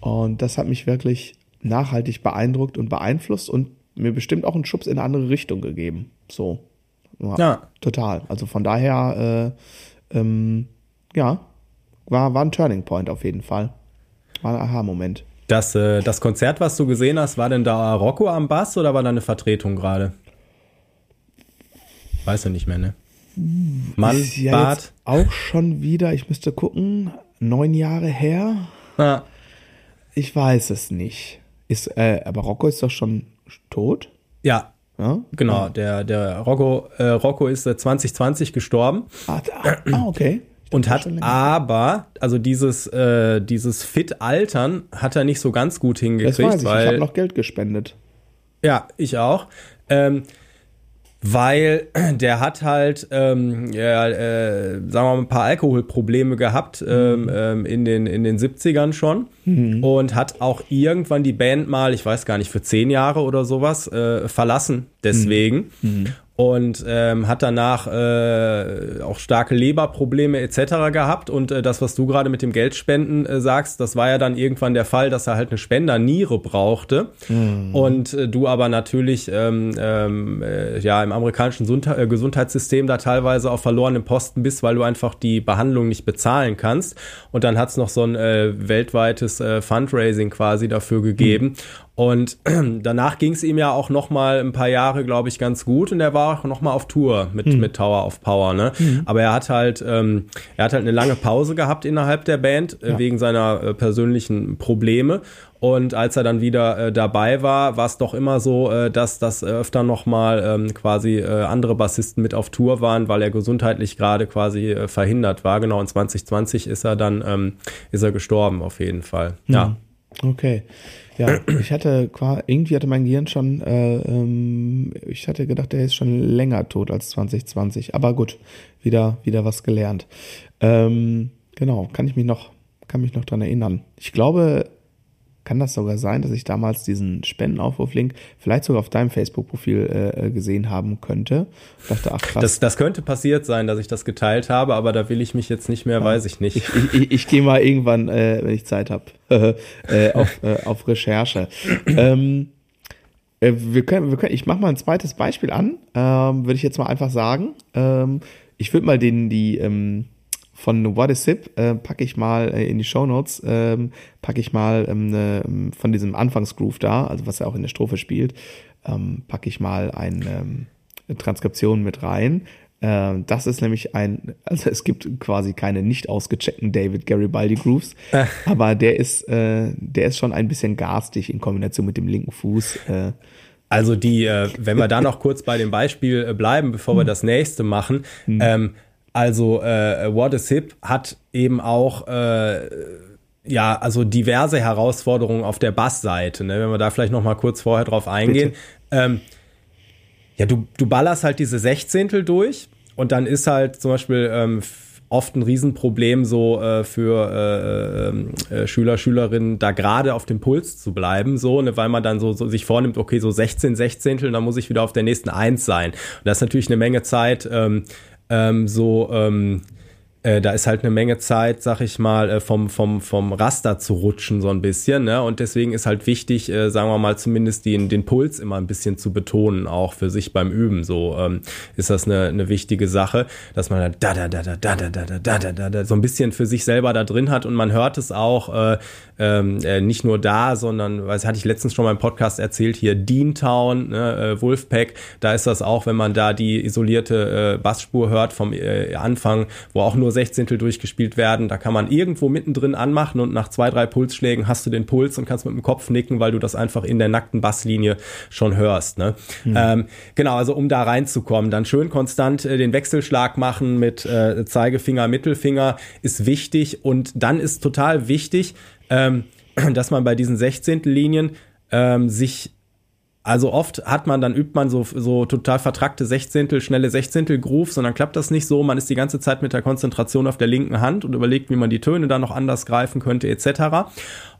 Und das hat mich wirklich nachhaltig beeindruckt und beeinflusst und mir bestimmt auch einen Schubs in eine andere Richtung gegeben. So. Ja. ja. Total. Also von daher, äh, ähm, ja, war, war ein Turning Point auf jeden Fall. War ein Aha-Moment. Das, äh, das Konzert, was du gesehen hast, war denn da Rocco am Bass oder war da eine Vertretung gerade? Weiß er nicht mehr, ne? Mann, ist ja Bart. auch schon wieder, ich müsste gucken, neun Jahre her. Ja. Ich weiß es nicht. Ist, äh, aber Rocco ist doch schon tot? Ja. Ja? Genau, der, der Rocco, äh, Rocco ist 2020 gestorben. Ah, ah okay. Und hat aber, also dieses, äh, dieses Fit-Altern hat er nicht so ganz gut hingekriegt. Das weiß ich, weil, ich habe noch Geld gespendet. Ja, ich auch. Ähm, weil der hat halt, ähm, ja, äh, sagen wir mal, ein paar Alkoholprobleme gehabt ähm, mhm. ähm, in, den, in den 70ern schon mhm. und hat auch irgendwann die Band mal, ich weiß gar nicht, für zehn Jahre oder sowas äh, verlassen deswegen. Mhm. Und ähm, hat danach äh, auch starke Leberprobleme etc. gehabt. Und äh, das, was du gerade mit dem Geldspenden äh, sagst, das war ja dann irgendwann der Fall, dass er halt eine Spenderniere brauchte. Mhm. Und äh, du aber natürlich ähm, ähm, äh, ja im amerikanischen Gesundheit äh, Gesundheitssystem da teilweise auf verlorenem Posten bist, weil du einfach die Behandlung nicht bezahlen kannst. Und dann hat es noch so ein weltweites Fundraising quasi dafür gegeben. Mhm. Und danach ging es ihm ja auch noch mal ein paar Jahre, glaube ich, ganz gut. Und er war auch noch mal auf Tour mit, mhm. mit Tower of Power. Ne? Mhm. Aber er hat halt, ähm, er hat halt eine lange Pause gehabt innerhalb der Band äh, ja. wegen seiner äh, persönlichen Probleme. Und als er dann wieder äh, dabei war, war es doch immer so, äh, dass das öfter noch mal ähm, quasi äh, andere Bassisten mit auf Tour waren, weil er gesundheitlich gerade quasi äh, verhindert war. Genau, in 2020 ist er dann ähm, ist er gestorben auf jeden Fall. Mhm. Ja. Okay. Ja, ich hatte irgendwie hatte mein Gehirn schon, äh, ähm, ich hatte gedacht, der ist schon länger tot als 2020. Aber gut, wieder, wieder was gelernt. Ähm, genau, kann ich mich noch, kann mich noch dran erinnern. Ich glaube, kann das sogar sein, dass ich damals diesen Spendenaufruf-Link vielleicht sogar auf deinem Facebook-Profil äh, äh, gesehen haben könnte. Ich dachte, ach krass. Das, das könnte passiert sein, dass ich das geteilt habe, aber da will ich mich jetzt nicht mehr, ja. weiß ich nicht. Ich, ich, ich, ich gehe mal irgendwann, äh, wenn ich Zeit habe, äh, auf, äh, auf Recherche. ähm, äh, wir können, wir können, ich mache mal ein zweites Beispiel an, ähm, würde ich jetzt mal einfach sagen. Ähm, ich würde mal den, die, ähm, von What is Zip äh, packe ich mal äh, in die Show Notes, ähm, packe ich mal ähm, ne, von diesem Anfangsgroove da, also was er auch in der Strophe spielt, ähm, packe ich mal ein, ähm, eine Transkription mit rein. Ähm, das ist nämlich ein, also es gibt quasi keine nicht ausgecheckten David Garibaldi Grooves, äh. aber der ist, äh, der ist schon ein bisschen garstig in Kombination mit dem linken Fuß. Äh, also die, äh, wenn wir da noch kurz bei dem Beispiel äh, bleiben, bevor wir das nächste machen, hm. ähm, also äh, What is Hip hat eben auch äh, ja, also diverse Herausforderungen auf der Bassseite, ne? wenn wir da vielleicht noch mal kurz vorher drauf eingehen. Ähm, ja, du, du ballerst halt diese Sechzehntel durch und dann ist halt zum Beispiel ähm, oft ein Riesenproblem so äh, für äh, äh, Schüler, Schülerinnen, da gerade auf dem Puls zu bleiben, so, ne, weil man dann so, so sich vornimmt, okay, so 16 Sechzehntel, dann muss ich wieder auf der nächsten Eins sein. Und das ist natürlich eine Menge Zeit, ähm, ähm, so ähm, äh, da ist halt eine Menge Zeit, sag ich mal, äh, vom, vom, vom Raster zu rutschen, so ein bisschen. Ne? Und deswegen ist halt wichtig, äh, sagen wir mal, zumindest den, den Puls immer ein bisschen zu betonen, auch für sich beim Üben. So ähm, ist das eine, eine wichtige Sache, dass man da da da da da da da da da da da so ein bisschen für sich selber da drin hat und man hört es auch äh, ähm, äh, nicht nur da, sondern, was hatte ich letztens schon mal im Podcast erzählt, hier Deantown, ne, äh, Wolfpack, da ist das auch, wenn man da die isolierte äh, Bassspur hört vom äh, Anfang, wo auch nur nur Sechzehntel durchgespielt werden. Da kann man irgendwo mittendrin anmachen und nach zwei, drei Pulsschlägen hast du den Puls und kannst mit dem Kopf nicken, weil du das einfach in der nackten Basslinie schon hörst. Ne? Mhm. Ähm, genau, also um da reinzukommen, dann schön konstant äh, den Wechselschlag machen mit äh, Zeigefinger, Mittelfinger ist wichtig und dann ist total wichtig, ähm, dass man bei diesen Sechzehntellinien ähm, sich also oft hat man, dann übt man so, so total vertrackte Sechzehntel, schnelle Sechzehntel Grooves und dann klappt das nicht so. Man ist die ganze Zeit mit der Konzentration auf der linken Hand und überlegt, wie man die Töne dann noch anders greifen könnte etc.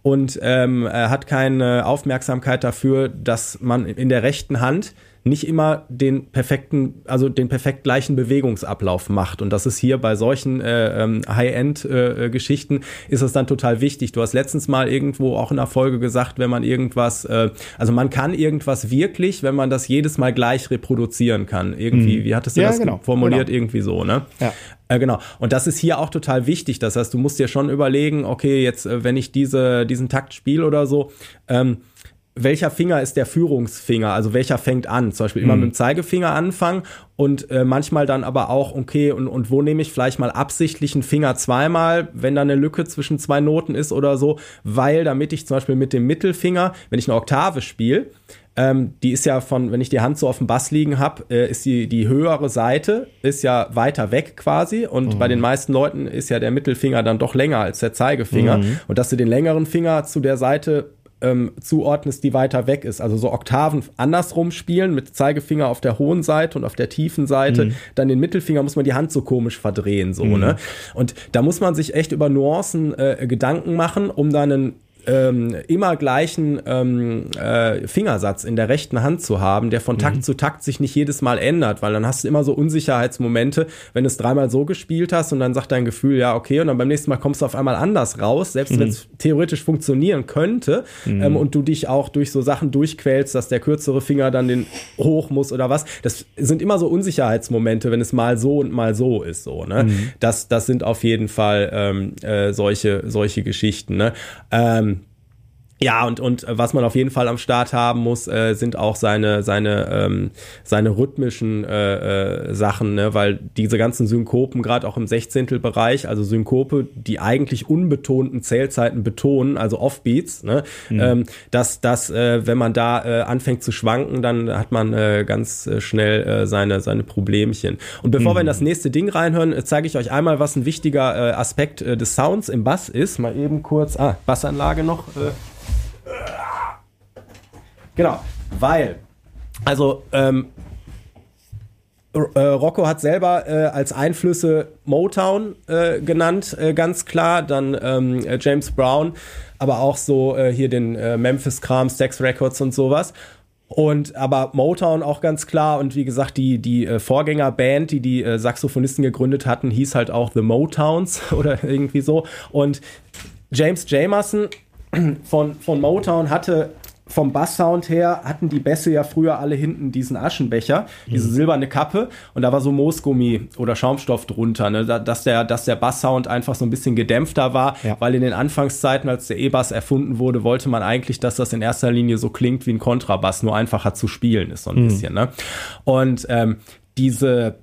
Und ähm, hat keine Aufmerksamkeit dafür, dass man in der rechten Hand nicht immer den perfekten, also den perfekt gleichen Bewegungsablauf macht. Und das ist hier bei solchen äh, ähm, High-End-Geschichten äh, ist es dann total wichtig. Du hast letztens mal irgendwo auch in der Folge gesagt, wenn man irgendwas, äh, also man kann irgendwas wirklich, wenn man das jedes Mal gleich reproduzieren kann. Irgendwie, mhm. wie hattest du ja, das genau, formuliert? Genau. Irgendwie so, ne? Ja. Äh, genau. Und das ist hier auch total wichtig. Das heißt, du musst dir schon überlegen, okay, jetzt, äh, wenn ich diese, diesen Takt spiele oder so, ähm, welcher Finger ist der Führungsfinger, also welcher fängt an. Zum Beispiel immer mhm. mit dem Zeigefinger anfangen und äh, manchmal dann aber auch, okay, und, und wo nehme ich vielleicht mal absichtlich einen Finger zweimal, wenn da eine Lücke zwischen zwei Noten ist oder so, weil damit ich zum Beispiel mit dem Mittelfinger, wenn ich eine Oktave spiele, ähm, die ist ja von, wenn ich die Hand so auf dem Bass liegen habe, äh, ist die, die höhere Seite ist ja weiter weg quasi und mhm. bei den meisten Leuten ist ja der Mittelfinger dann doch länger als der Zeigefinger mhm. und dass du den längeren Finger zu der Seite ähm, zuordnest, die weiter weg ist. Also so Oktaven andersrum spielen, mit Zeigefinger auf der hohen Seite und auf der tiefen Seite. Mhm. Dann den Mittelfinger muss man die Hand so komisch verdrehen, so, mhm. ne? Und da muss man sich echt über Nuancen äh, Gedanken machen, um dann einen ähm, immer gleichen ähm, äh, Fingersatz in der rechten Hand zu haben, der von Takt mhm. zu Takt sich nicht jedes Mal ändert, weil dann hast du immer so Unsicherheitsmomente, wenn du es dreimal so gespielt hast und dann sagt dein Gefühl, ja, okay, und dann beim nächsten Mal kommst du auf einmal anders raus, selbst mhm. wenn es theoretisch funktionieren könnte mhm. ähm, und du dich auch durch so Sachen durchquälst, dass der kürzere Finger dann den hoch muss oder was. Das sind immer so Unsicherheitsmomente, wenn es mal so und mal so ist, so, ne? Mhm. Das, das sind auf jeden Fall ähm, äh, solche, solche Geschichten, ne? Ja, und, und was man auf jeden Fall am Start haben muss, äh, sind auch seine, seine, ähm, seine rhythmischen äh, äh, Sachen, ne? weil diese ganzen Synkopen, gerade auch im Sechzehntelbereich, also Synkope, die eigentlich unbetonten Zählzeiten betonen, also Offbeats, ne? Mhm. Ähm, dass, dass äh, wenn man da äh, anfängt zu schwanken, dann hat man äh, ganz äh, schnell äh, seine, seine Problemchen. Und bevor mhm. wir in das nächste Ding reinhören, äh, zeige ich euch einmal, was ein wichtiger äh, Aspekt äh, des Sounds im Bass ist. Mal eben kurz, ah, Bassanlage noch. Äh. Genau, weil, also, ähm, äh, Rocco hat selber äh, als Einflüsse Motown äh, genannt, äh, ganz klar. Dann ähm, äh, James Brown, aber auch so hier den Memphis-Kram, Stax Records und sowas. Und aber Motown auch ganz klar und wie gesagt die die äh, Vorgängerband, die die äh, Saxophonisten gegründet hatten, hieß halt auch The Motowns oder irgendwie so. Und James Jamerson von von Motown hatte vom Basssound her hatten die Bässe ja früher alle hinten diesen Aschenbecher, diese mhm. silberne Kappe und da war so Moosgummi oder Schaumstoff drunter, ne, dass der, dass der Basssound einfach so ein bisschen gedämpfter war, ja. weil in den Anfangszeiten, als der E-Bass erfunden wurde, wollte man eigentlich, dass das in erster Linie so klingt wie ein Kontrabass, nur einfacher zu spielen ist so ein mhm. bisschen, ne? Und ähm, diese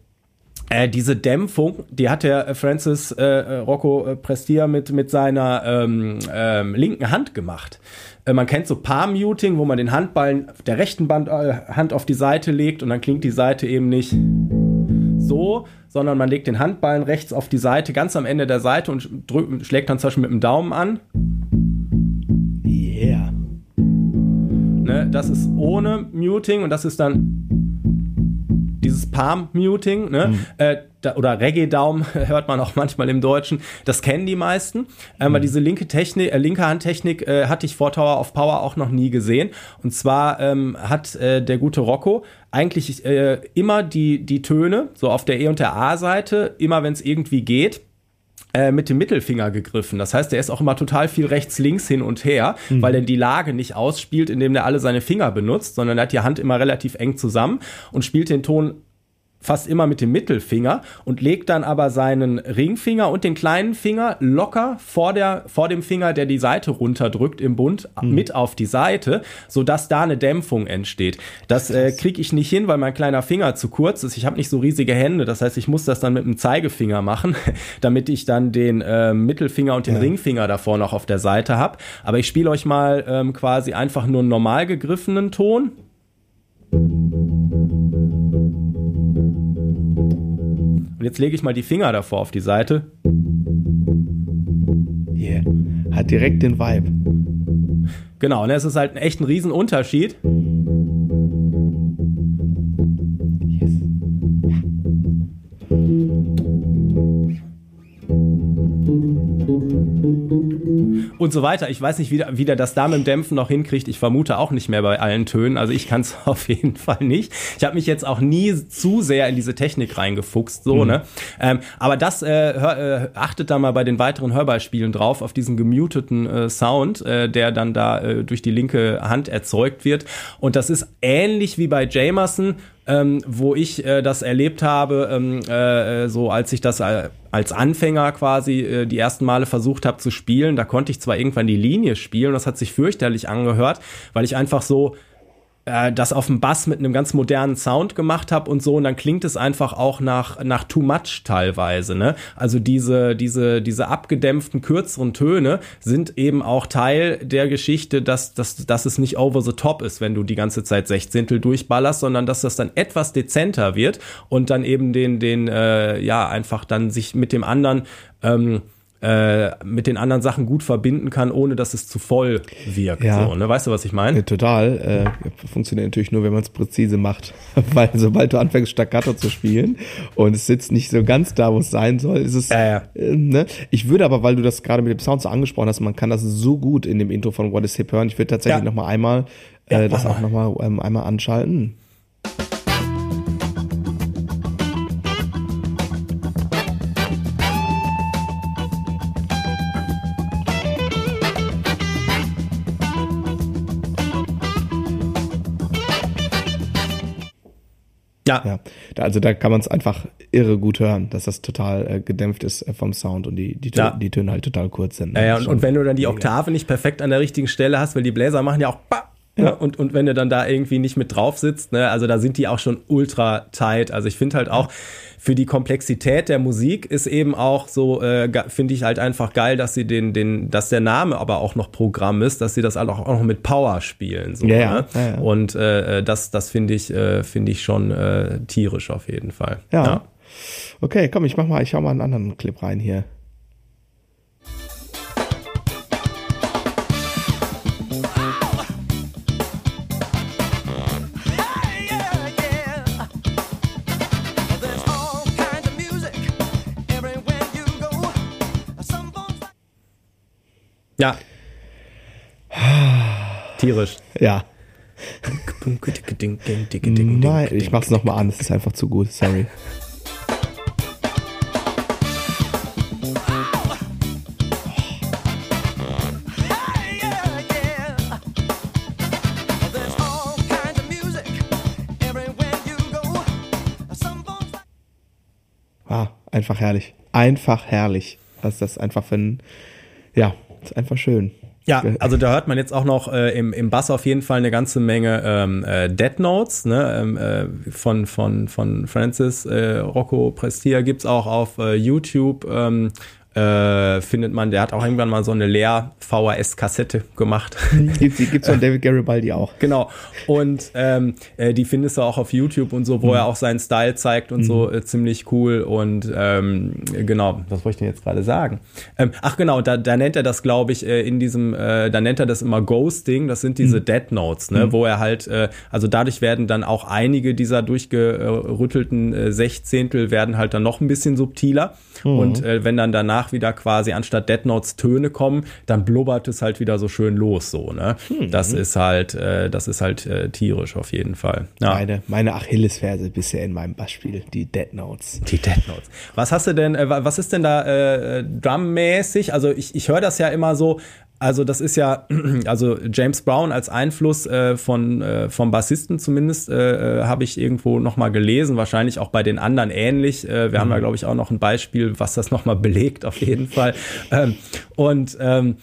äh, diese Dämpfung, die hat der Francis äh, Rocco äh, Prestia mit, mit seiner ähm, ähm, linken Hand gemacht. Äh, man kennt so Palm-Muting, wo man den Handballen der rechten Band, äh, Hand auf die Seite legt und dann klingt die Seite eben nicht so, sondern man legt den Handballen rechts auf die Seite, ganz am Ende der Seite und drückt, schlägt dann zum Beispiel mit dem Daumen an. Yeah. Ne, das ist ohne Muting und das ist dann Palm-Muting, ne? Mhm. Äh, da, oder Reggae-Daumen hört man auch manchmal im Deutschen. Das kennen die meisten. Ähm, mhm. Aber diese linke Technik, äh, linke Handtechnik äh, hatte ich vor Tower of Power auch noch nie gesehen. Und zwar ähm, hat äh, der gute Rocco eigentlich äh, immer die, die Töne, so auf der E- und der A-Seite, immer wenn es irgendwie geht, äh, mit dem Mittelfinger gegriffen. Das heißt, er ist auch immer total viel rechts, links hin und her, mhm. weil er die Lage nicht ausspielt, indem er alle seine Finger benutzt, sondern er hat die Hand immer relativ eng zusammen und spielt den Ton fast immer mit dem Mittelfinger und legt dann aber seinen Ringfinger und den kleinen Finger locker vor, der, vor dem Finger, der die Seite runterdrückt im Bund, mhm. mit auf die Seite, sodass da eine Dämpfung entsteht. Das äh, kriege ich nicht hin, weil mein kleiner Finger zu kurz ist. Ich habe nicht so riesige Hände, das heißt, ich muss das dann mit dem Zeigefinger machen, damit ich dann den äh, Mittelfinger und den ja. Ringfinger davor noch auf der Seite habe. Aber ich spiele euch mal ähm, quasi einfach nur einen normal gegriffenen Ton. Und jetzt lege ich mal die Finger davor auf die Seite. Yeah. Hat direkt den Vibe. Genau, und es ist halt ein echt ein Riesenunterschied. Und so weiter. Ich weiß nicht, wie, wie der das da mit dem Dämpfen noch hinkriegt. Ich vermute auch nicht mehr bei allen Tönen. Also ich kann es auf jeden Fall nicht. Ich habe mich jetzt auch nie zu sehr in diese Technik reingefuchst, so, mhm. ne? Ähm, aber das äh, hör, äh, achtet da mal bei den weiteren Hörbeispielen drauf, auf diesen gemuteten äh, Sound, äh, der dann da äh, durch die linke Hand erzeugt wird. Und das ist ähnlich wie bei Jamerson ähm, wo ich äh, das erlebt habe, ähm, äh, so als ich das äh, als Anfänger quasi äh, die ersten Male versucht habe zu spielen. Da konnte ich zwar irgendwann die Linie spielen, das hat sich fürchterlich angehört, weil ich einfach so äh, das auf dem Bass mit einem ganz modernen Sound gemacht habe und so und dann klingt es einfach auch nach nach too much teilweise, ne? Also diese diese diese abgedämpften kürzeren Töne sind eben auch Teil der Geschichte, dass dass dass es nicht over the top ist, wenn du die ganze Zeit Sechzehntel durchballerst, sondern dass das dann etwas dezenter wird und dann eben den den äh, ja einfach dann sich mit dem anderen ähm, äh, mit den anderen Sachen gut verbinden kann, ohne dass es zu voll wirkt. Ja. So, ne? Weißt du, was ich meine? Ja, total. Äh, funktioniert natürlich nur, wenn man es präzise macht. Weil sobald du anfängst, Staccato zu spielen und es sitzt nicht so ganz da, wo es sein soll, ist es. Ja. Äh, ne? Ich würde aber, weil du das gerade mit dem Sound so angesprochen hast, man kann das so gut in dem Intro von What is Hip hören. Ich würde tatsächlich ja. noch mal einmal äh, das auch noch mal ähm, einmal anschalten. Ja. ja. Also da kann man es einfach irre gut hören, dass das total äh, gedämpft ist äh, vom Sound und die, die, ja. die Töne halt total kurz sind. Ne? Ja, ja und, und, wenn du dann die Oktave nicht perfekt an der richtigen Stelle hast, weil die Bläser machen ja auch ja. Ne? Und, und wenn du dann da irgendwie nicht mit drauf sitzt, ne, also da sind die auch schon ultra tight. Also ich finde halt auch für die Komplexität der Musik ist eben auch so, äh, finde ich halt einfach geil, dass sie den, den, dass der Name aber auch noch Programm ist, dass sie das auch, auch noch mit Power spielen. So, ja, ne? ja, ja. Und äh, das, das finde ich, äh, finde ich schon äh, tierisch auf jeden Fall. Ja. ja. Okay, komm, ich mach mal, ich hau mal einen anderen Clip rein hier. Ja. Tierisch. Ja. Nein, ich mach's nochmal an, es ist einfach zu gut, sorry. Ah, einfach herrlich. Einfach herrlich. Was ist das einfach für ein, ja, ist einfach schön. Ja, also da hört man jetzt auch noch äh, im, im Bass auf jeden Fall eine ganze Menge ähm, äh, Dead Notes ne? ähm, äh, von, von, von Francis äh, Rocco Prestia gibt's auch auf äh, YouTube. Ähm, äh, findet man, der hat auch irgendwann mal so eine Leer-VHS-Kassette gemacht. Gibt es von David Garibaldi auch. Genau. Und ähm, äh, die findest du auch auf YouTube und so, wo mhm. er auch seinen Style zeigt und mhm. so, äh, ziemlich cool. Und ähm, genau, was wollte ich denn jetzt gerade sagen? Ähm, ach genau, da, da nennt er das, glaube ich, äh, in diesem, da nennt er das immer Ghosting, das sind diese mhm. Dead Notes, ne, mhm. wo er halt, also dadurch werden dann auch einige dieser durchgerüttelten Sechzehntel werden halt dann noch ein bisschen subtiler. Mhm. Und wenn dann danach wieder quasi anstatt Dead Notes Töne kommen, dann blubbert es halt wieder so schön los, so, ne? Mhm. Das ist halt, äh, das ist halt äh, tierisch auf jeden Fall. Ja. Meine, meine Achillesferse bisher in meinem Beispiel, die Dead Notes. Die Dead Notes. Was hast du denn, äh, was ist denn da äh, drummäßig? Also ich, ich höre das ja immer so, also das ist ja, also James Brown als Einfluss äh, von äh, vom Bassisten zumindest äh, äh habe ich irgendwo noch mal gelesen, wahrscheinlich auch bei den anderen ähnlich. Äh, wir mhm. haben da glaube ich auch noch ein Beispiel, was das noch mal belegt auf jeden Fall. Ähm, und ähm,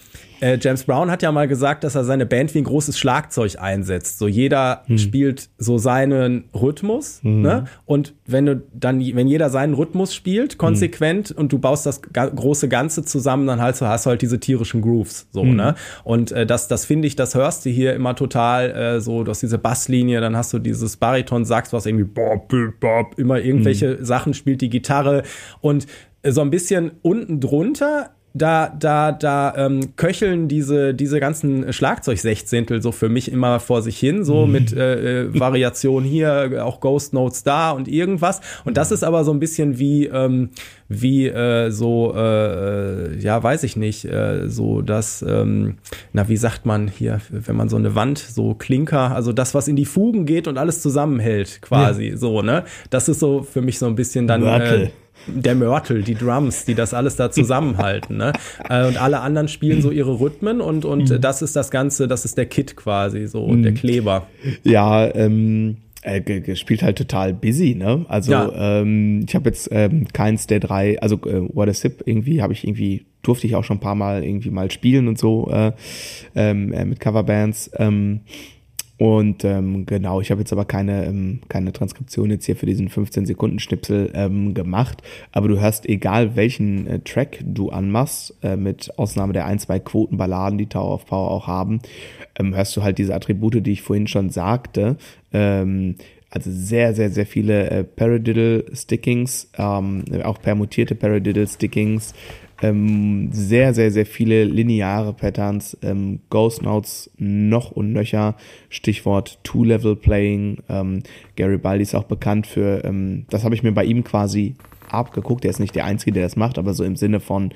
äh, James Brown hat ja mal gesagt, dass er seine Band wie ein großes Schlagzeug einsetzt. So jeder hm. spielt so seinen Rhythmus, hm. ne? Und wenn du dann, wenn jeder seinen Rhythmus spielt, konsequent, hm. und du baust das große Ganze zusammen, dann halt so, hast du halt diese tierischen Grooves, so, hm. ne? Und äh, das, das finde ich, das hörst du hier immer total äh, so, du hast diese Basslinie, dann hast du dieses Bariton-Sax, was irgendwie bop, bop, immer irgendwelche hm. Sachen spielt, die Gitarre und so ein bisschen unten drunter da, da, da ähm, köcheln diese, diese ganzen Schlagzeug-Sechzehntel so für mich immer vor sich hin, so mhm. mit äh, äh, Variation hier, auch Ghost Notes da und irgendwas. Und das ist aber so ein bisschen wie, ähm, wie äh, so, äh, ja, weiß ich nicht, äh, so das, ähm, na, wie sagt man hier, wenn man so eine Wand, so Klinker, also das, was in die Fugen geht und alles zusammenhält, quasi, ja. so, ne? Das ist so für mich so ein bisschen dann. Äh, der Mörtel, die Drums, die das alles da zusammenhalten. Ne? Äh, und alle anderen spielen so ihre Rhythmen und, und mhm. das ist das Ganze, das ist der Kit quasi, so mhm. der Kleber. Ja, ähm, er spielt halt total busy, ne? Also ja. ähm, ich habe jetzt ähm, keins der drei, also äh, What a Sip irgendwie habe ich irgendwie durfte ich auch schon ein paar Mal irgendwie mal spielen und so äh, ähm, äh, mit Coverbands. Ähm, und ähm, genau, ich habe jetzt aber keine, ähm, keine Transkription jetzt hier für diesen 15-Sekunden-Schnipsel ähm, gemacht. Aber du hörst, egal welchen äh, Track du anmachst, äh, mit Ausnahme der ein, zwei Quotenballaden, die Tower of Power auch haben, ähm, hörst du halt diese Attribute, die ich vorhin schon sagte, ähm, Also sehr, sehr, sehr viele äh, Paradiddle-Stickings, ähm, auch permutierte Paradiddle-Stickings, ähm, sehr, sehr, sehr viele lineare Patterns, ähm, Ghost Notes noch und nöcher, Stichwort Two-Level-Playing. Ähm, Gary Baldi ist auch bekannt für, ähm, das habe ich mir bei ihm quasi abgeguckt. Der ist nicht der Einzige, der das macht, aber so im Sinne von,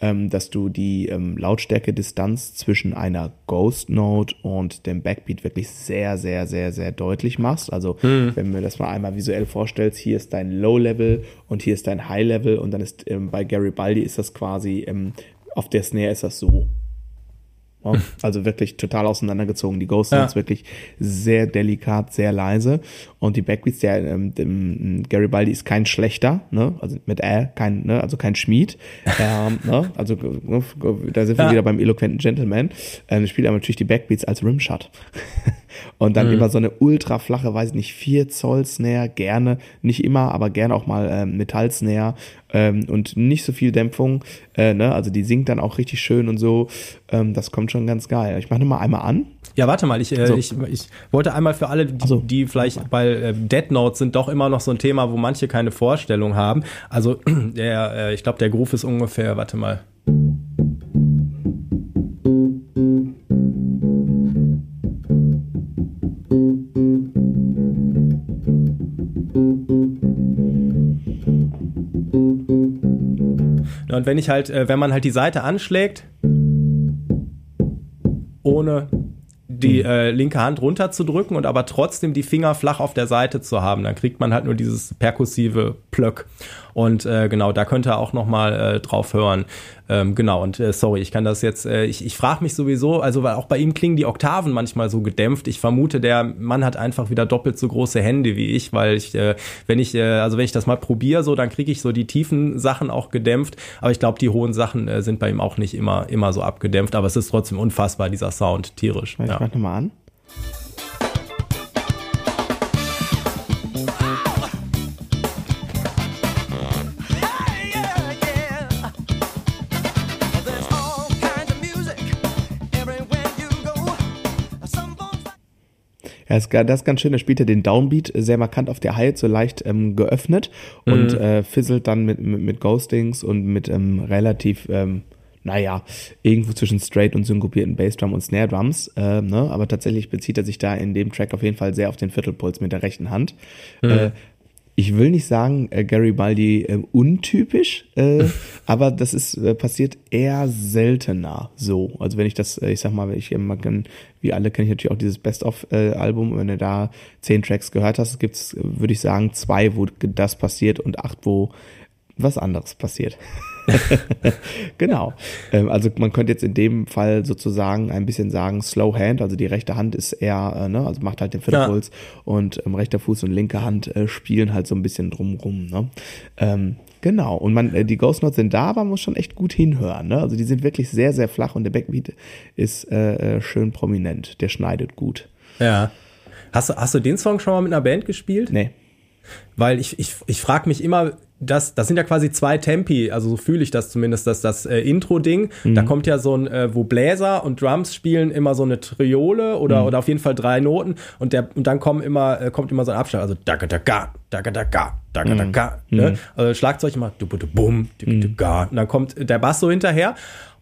ähm, dass du die ähm, Lautstärke-Distanz zwischen einer Ghost Note und dem Backbeat wirklich sehr, sehr, sehr, sehr deutlich machst. Also, mhm. wenn du das mal einmal visuell vorstellst, hier ist dein Low-Level und hier ist dein High-Level und dann ist ähm, bei Gary Baldi ist das quasi, ähm, auf der Snare ist das so. Also wirklich total auseinandergezogen. Die Ghost Notes ja. wirklich sehr delikat, sehr leise. Und die Backbeats, der ähm, dem, Garibaldi ist kein schlechter, ne? Also mit Ä, kein, ne? Also kein Schmied. ähm, ne? Also ne? da sind wir ja. wieder beim eloquenten Gentleman. Ähm, spielt aber natürlich die Backbeats als Rimshot. Und dann mhm. immer so eine ultra flache, weiß ich nicht, 4 Zoll Snare, gerne, nicht immer, aber gerne auch mal ähm, Metall Snare ähm, und nicht so viel Dämpfung. Äh, ne? Also die singt dann auch richtig schön und so. Ähm, das kommt schon ganz geil. Ich mache mal einmal an. Ja, warte mal, ich, äh, so. ich, ich wollte einmal für alle, die, so. die vielleicht, weil äh, Dead Notes sind doch immer noch so ein Thema, wo manche keine Vorstellung haben. Also der, äh, ich glaube, der Groove ist ungefähr, warte mal. Und wenn ich halt, äh, wenn man halt die Seite anschlägt, ohne die mhm. äh, linke Hand runterzudrücken und aber trotzdem die Finger flach auf der Seite zu haben, dann kriegt man halt nur dieses perkussive Plöck. Und äh, genau, da könnt ihr auch noch mal äh, drauf hören. Ähm, genau, und äh, sorry, ich kann das jetzt, äh, ich, ich frage mich sowieso, also weil auch bei ihm klingen die Oktaven manchmal so gedämpft. Ich vermute, der Mann hat einfach wieder doppelt so große Hände wie ich, weil ich, äh, wenn ich, äh, also wenn ich das mal probiere, so, dann kriege ich so die tiefen Sachen auch gedämpft. Aber ich glaube, die hohen Sachen äh, sind bei ihm auch nicht immer, immer so abgedämpft. Aber es ist trotzdem unfassbar, dieser Sound, tierisch. Ich ja. mach nochmal an. Ja, das ist ganz schön. Da spielt er den Downbeat sehr markant auf der Hi so leicht ähm, geöffnet und mhm. äh, fizzelt dann mit, mit, mit Ghostings und mit ähm, relativ, ähm, naja, irgendwo zwischen straight und synkopierten Bassdrum und Snare Drums. Äh, ne? Aber tatsächlich bezieht er sich da in dem Track auf jeden Fall sehr auf den Viertelpuls mit der rechten Hand. Mhm. Äh, ich will nicht sagen, äh, Gary Baldi äh, untypisch, äh, aber das ist äh, passiert eher seltener so. Also wenn ich das, äh, ich sag mal, ich kann, wie alle kenne ich natürlich auch dieses Best-of-Album. Wenn du da zehn Tracks gehört hast, gibt es, würde ich sagen, zwei, wo das passiert und acht, wo was anderes passiert. genau. Ähm, also man könnte jetzt in dem Fall sozusagen ein bisschen sagen, Slow Hand, also die rechte Hand ist eher, äh, ne, also macht halt den Viertelpuls ja. und ähm, rechter Fuß und linke Hand äh, spielen halt so ein bisschen drumrum. Ne? Ähm, Genau, und man, äh, die Ghost Notes sind da, aber man muss schon echt gut hinhören. Ne? Also die sind wirklich sehr, sehr flach und der Backbeat ist äh, äh schön prominent. Der schneidet gut. Ja. Hast du, hast du den Song schon mal mit einer Band gespielt? Nee. Weil ich, ich, ich frage mich immer, das, das sind ja quasi zwei Tempi, also so fühle ich das zumindest, dass das äh, Intro-Ding, mhm. da kommt ja so ein, äh, wo Bläser und Drums spielen immer so eine Triole oder, mhm. oder auf jeden Fall drei Noten und der und dann kommen immer, äh, kommt immer so ein Abschlag, also da da ga, da da ga, da da ga, ne? Also Schlagzeug immer du bum, ga, und dann kommt der Bass so hinterher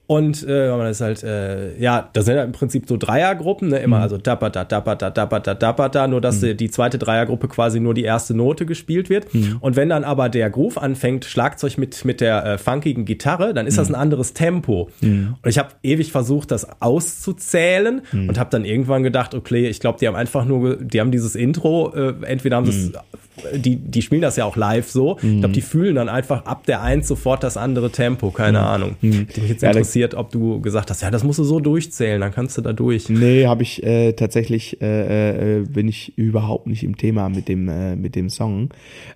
und äh, das ist halt, äh, ja, da sind ja halt im Prinzip so Dreiergruppen, ne? Immer, mhm. also dappata, dappata, dappata, dappata, nur dass mhm. die zweite Dreiergruppe quasi nur die erste Note gespielt wird. Mhm. Und wenn dann aber der Groove anfängt, Schlagzeug mit, mit der äh, funkigen Gitarre, dann ist das mhm. ein anderes Tempo. Mhm. Und ich habe ewig versucht, das auszuzählen mhm. und habe dann irgendwann gedacht, okay, ich glaube, die haben einfach nur, die haben dieses Intro, äh, entweder haben sie es, äh, die, die spielen das ja auch live so. Ich glaube, die fühlen dann einfach ab der Eins sofort das andere Tempo, keine Ahnung. Mhm. Hätte mich jetzt interessiert interessiert, ob du gesagt hast, ja, das musst du so durchzählen, dann kannst du da durch. Nee, habe ich äh, tatsächlich, äh, äh, bin ich überhaupt nicht im Thema mit dem, äh, mit dem Song.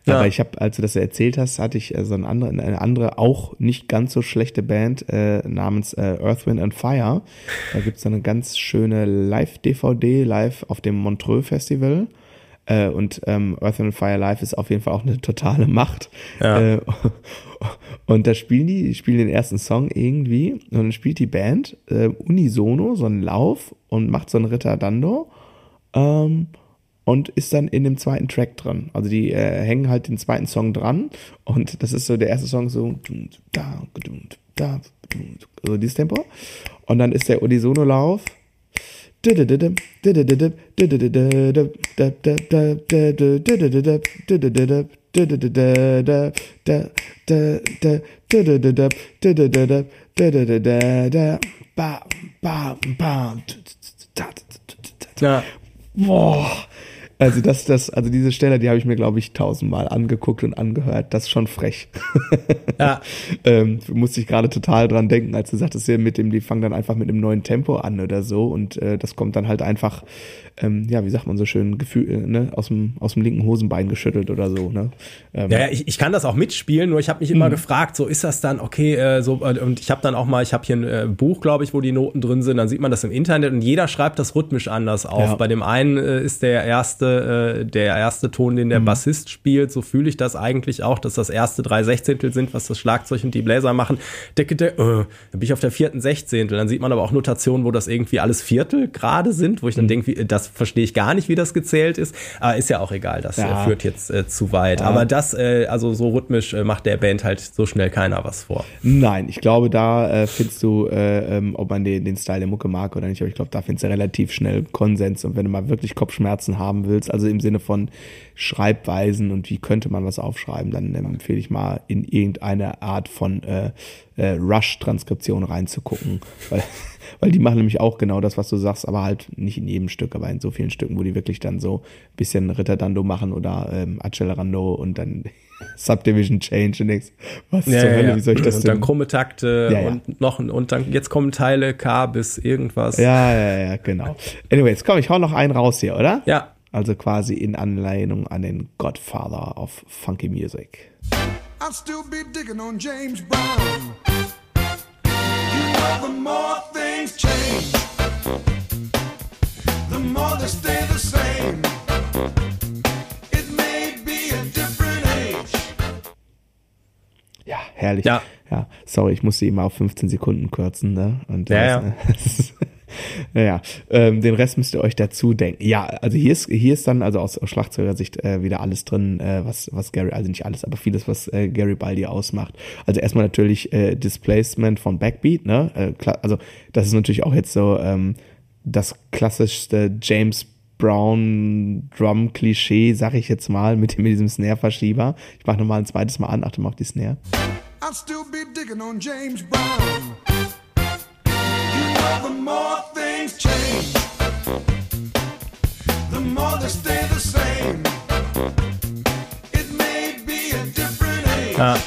Ja. Aber ich habe, als du das erzählt hast, hatte ich äh, so eine andere, eine andere, auch nicht ganz so schlechte Band äh, namens äh, Earth, Wind and Fire. Da gibt's so eine ganz schöne Live-DVD, live auf dem Montreux Festival. Äh, und ähm, Earth and Fire Live ist auf jeden Fall auch eine totale Macht. Ja. Äh, und da spielen die, die spielen den ersten Song irgendwie und dann spielt die Band äh, unisono so einen Lauf und macht so einen Ritter Dando. Ähm, und ist dann in dem zweiten Track dran. Also die äh, hängen halt den zweiten Song dran und das ist so der erste Song so da, da, so dieses Tempo und dann ist der Unisono-Lauf ja. Boah. Also das, das, also diese Stelle, die habe ich mir, glaube ich, tausendmal angeguckt und angehört. Das ist schon frech. Ja. ähm, musste ich gerade total dran denken, als du sagtest, ja, mit dem, die fangen dann einfach mit einem neuen Tempo an oder so und äh, das kommt dann halt einfach ähm, ja, wie sagt man so schön, Gefühl, äh, ne, aus dem, aus dem linken Hosenbein geschüttelt oder so, ne? Ähm. Ja, ich, ich kann das auch mitspielen, nur ich habe mich immer mhm. gefragt, so ist das dann, okay, äh, so, äh, und ich habe dann auch mal, ich habe hier ein äh, Buch, glaube ich, wo die Noten drin sind, dann sieht man das im Internet und jeder schreibt das rhythmisch anders auf. Ja. Bei dem einen äh, ist der erste, äh, der erste Ton, den der mhm. Bassist spielt, so fühle ich das eigentlich auch, dass das erste drei Sechzehntel sind, was das Schlagzeug und die Bläser machen. Decke, de, äh, dann bin ich auf der vierten Sechzehntel, dann sieht man aber auch Notationen, wo das irgendwie alles Viertel gerade sind, wo ich dann mhm. denke, das verstehe ich gar nicht, wie das gezählt ist. Aber ist ja auch egal, das äh, ja. führt jetzt äh, zu weit. Ja. Aber das, äh, also so rhythmisch äh, macht der Band halt so schnell keiner was vor. Nein, ich glaube, da äh, findest du, äh, ähm, ob man den, den Style der Mucke mag oder nicht, aber ich glaube, da findest du relativ schnell Konsens. Und wenn du mal wirklich Kopfschmerzen haben willst, also im Sinne von Schreibweisen und wie könnte man was aufschreiben, dann empfehle ich mal in irgendeine Art von äh, äh, Rush-Transkription reinzugucken. Weil weil die machen nämlich auch genau das, was du sagst, aber halt nicht in jedem Stück, aber in so vielen Stücken, wo die wirklich dann so ein bisschen Ritterdando machen oder ähm, Accelerando und dann Subdivision Change und nichts. Was ja, zur Hölle, ja. wie soll ich das Und denn? dann krumme Takte ja, und noch und dann jetzt kommen Teile K bis irgendwas. Ja, ja, ja, genau. Anyways, komm, ich hau noch einen raus hier, oder? Ja. Also quasi in Anlehnung an den Godfather of Funky Music. I'll still be digging on James Brown. the more things change, the more they stay the same. It may be a different age. Ja, herrlich. Ja. ja. Sorry, ich musste immer auf 15 Sekunden kürzen, ne? Und ja, das, ja. Naja, ähm, den Rest müsst ihr euch dazu denken. Ja, also hier ist, hier ist dann also aus, aus Schlagzeugersicht äh, wieder alles drin, äh, was, was Gary, also nicht alles, aber vieles, was äh, Gary Baldi ausmacht. Also erstmal natürlich äh, Displacement von Backbeat, ne? Äh, also das ist natürlich auch jetzt so ähm, das klassischste James Brown Drum Klischee, sag ich jetzt mal, mit, mit diesem Snare-Verschieber. Ich mach nochmal ein zweites Mal an, achte mal auf die Snare. I'll still be digging on James Brown the more things change, the more they stay the same. It may be a different age. Ah.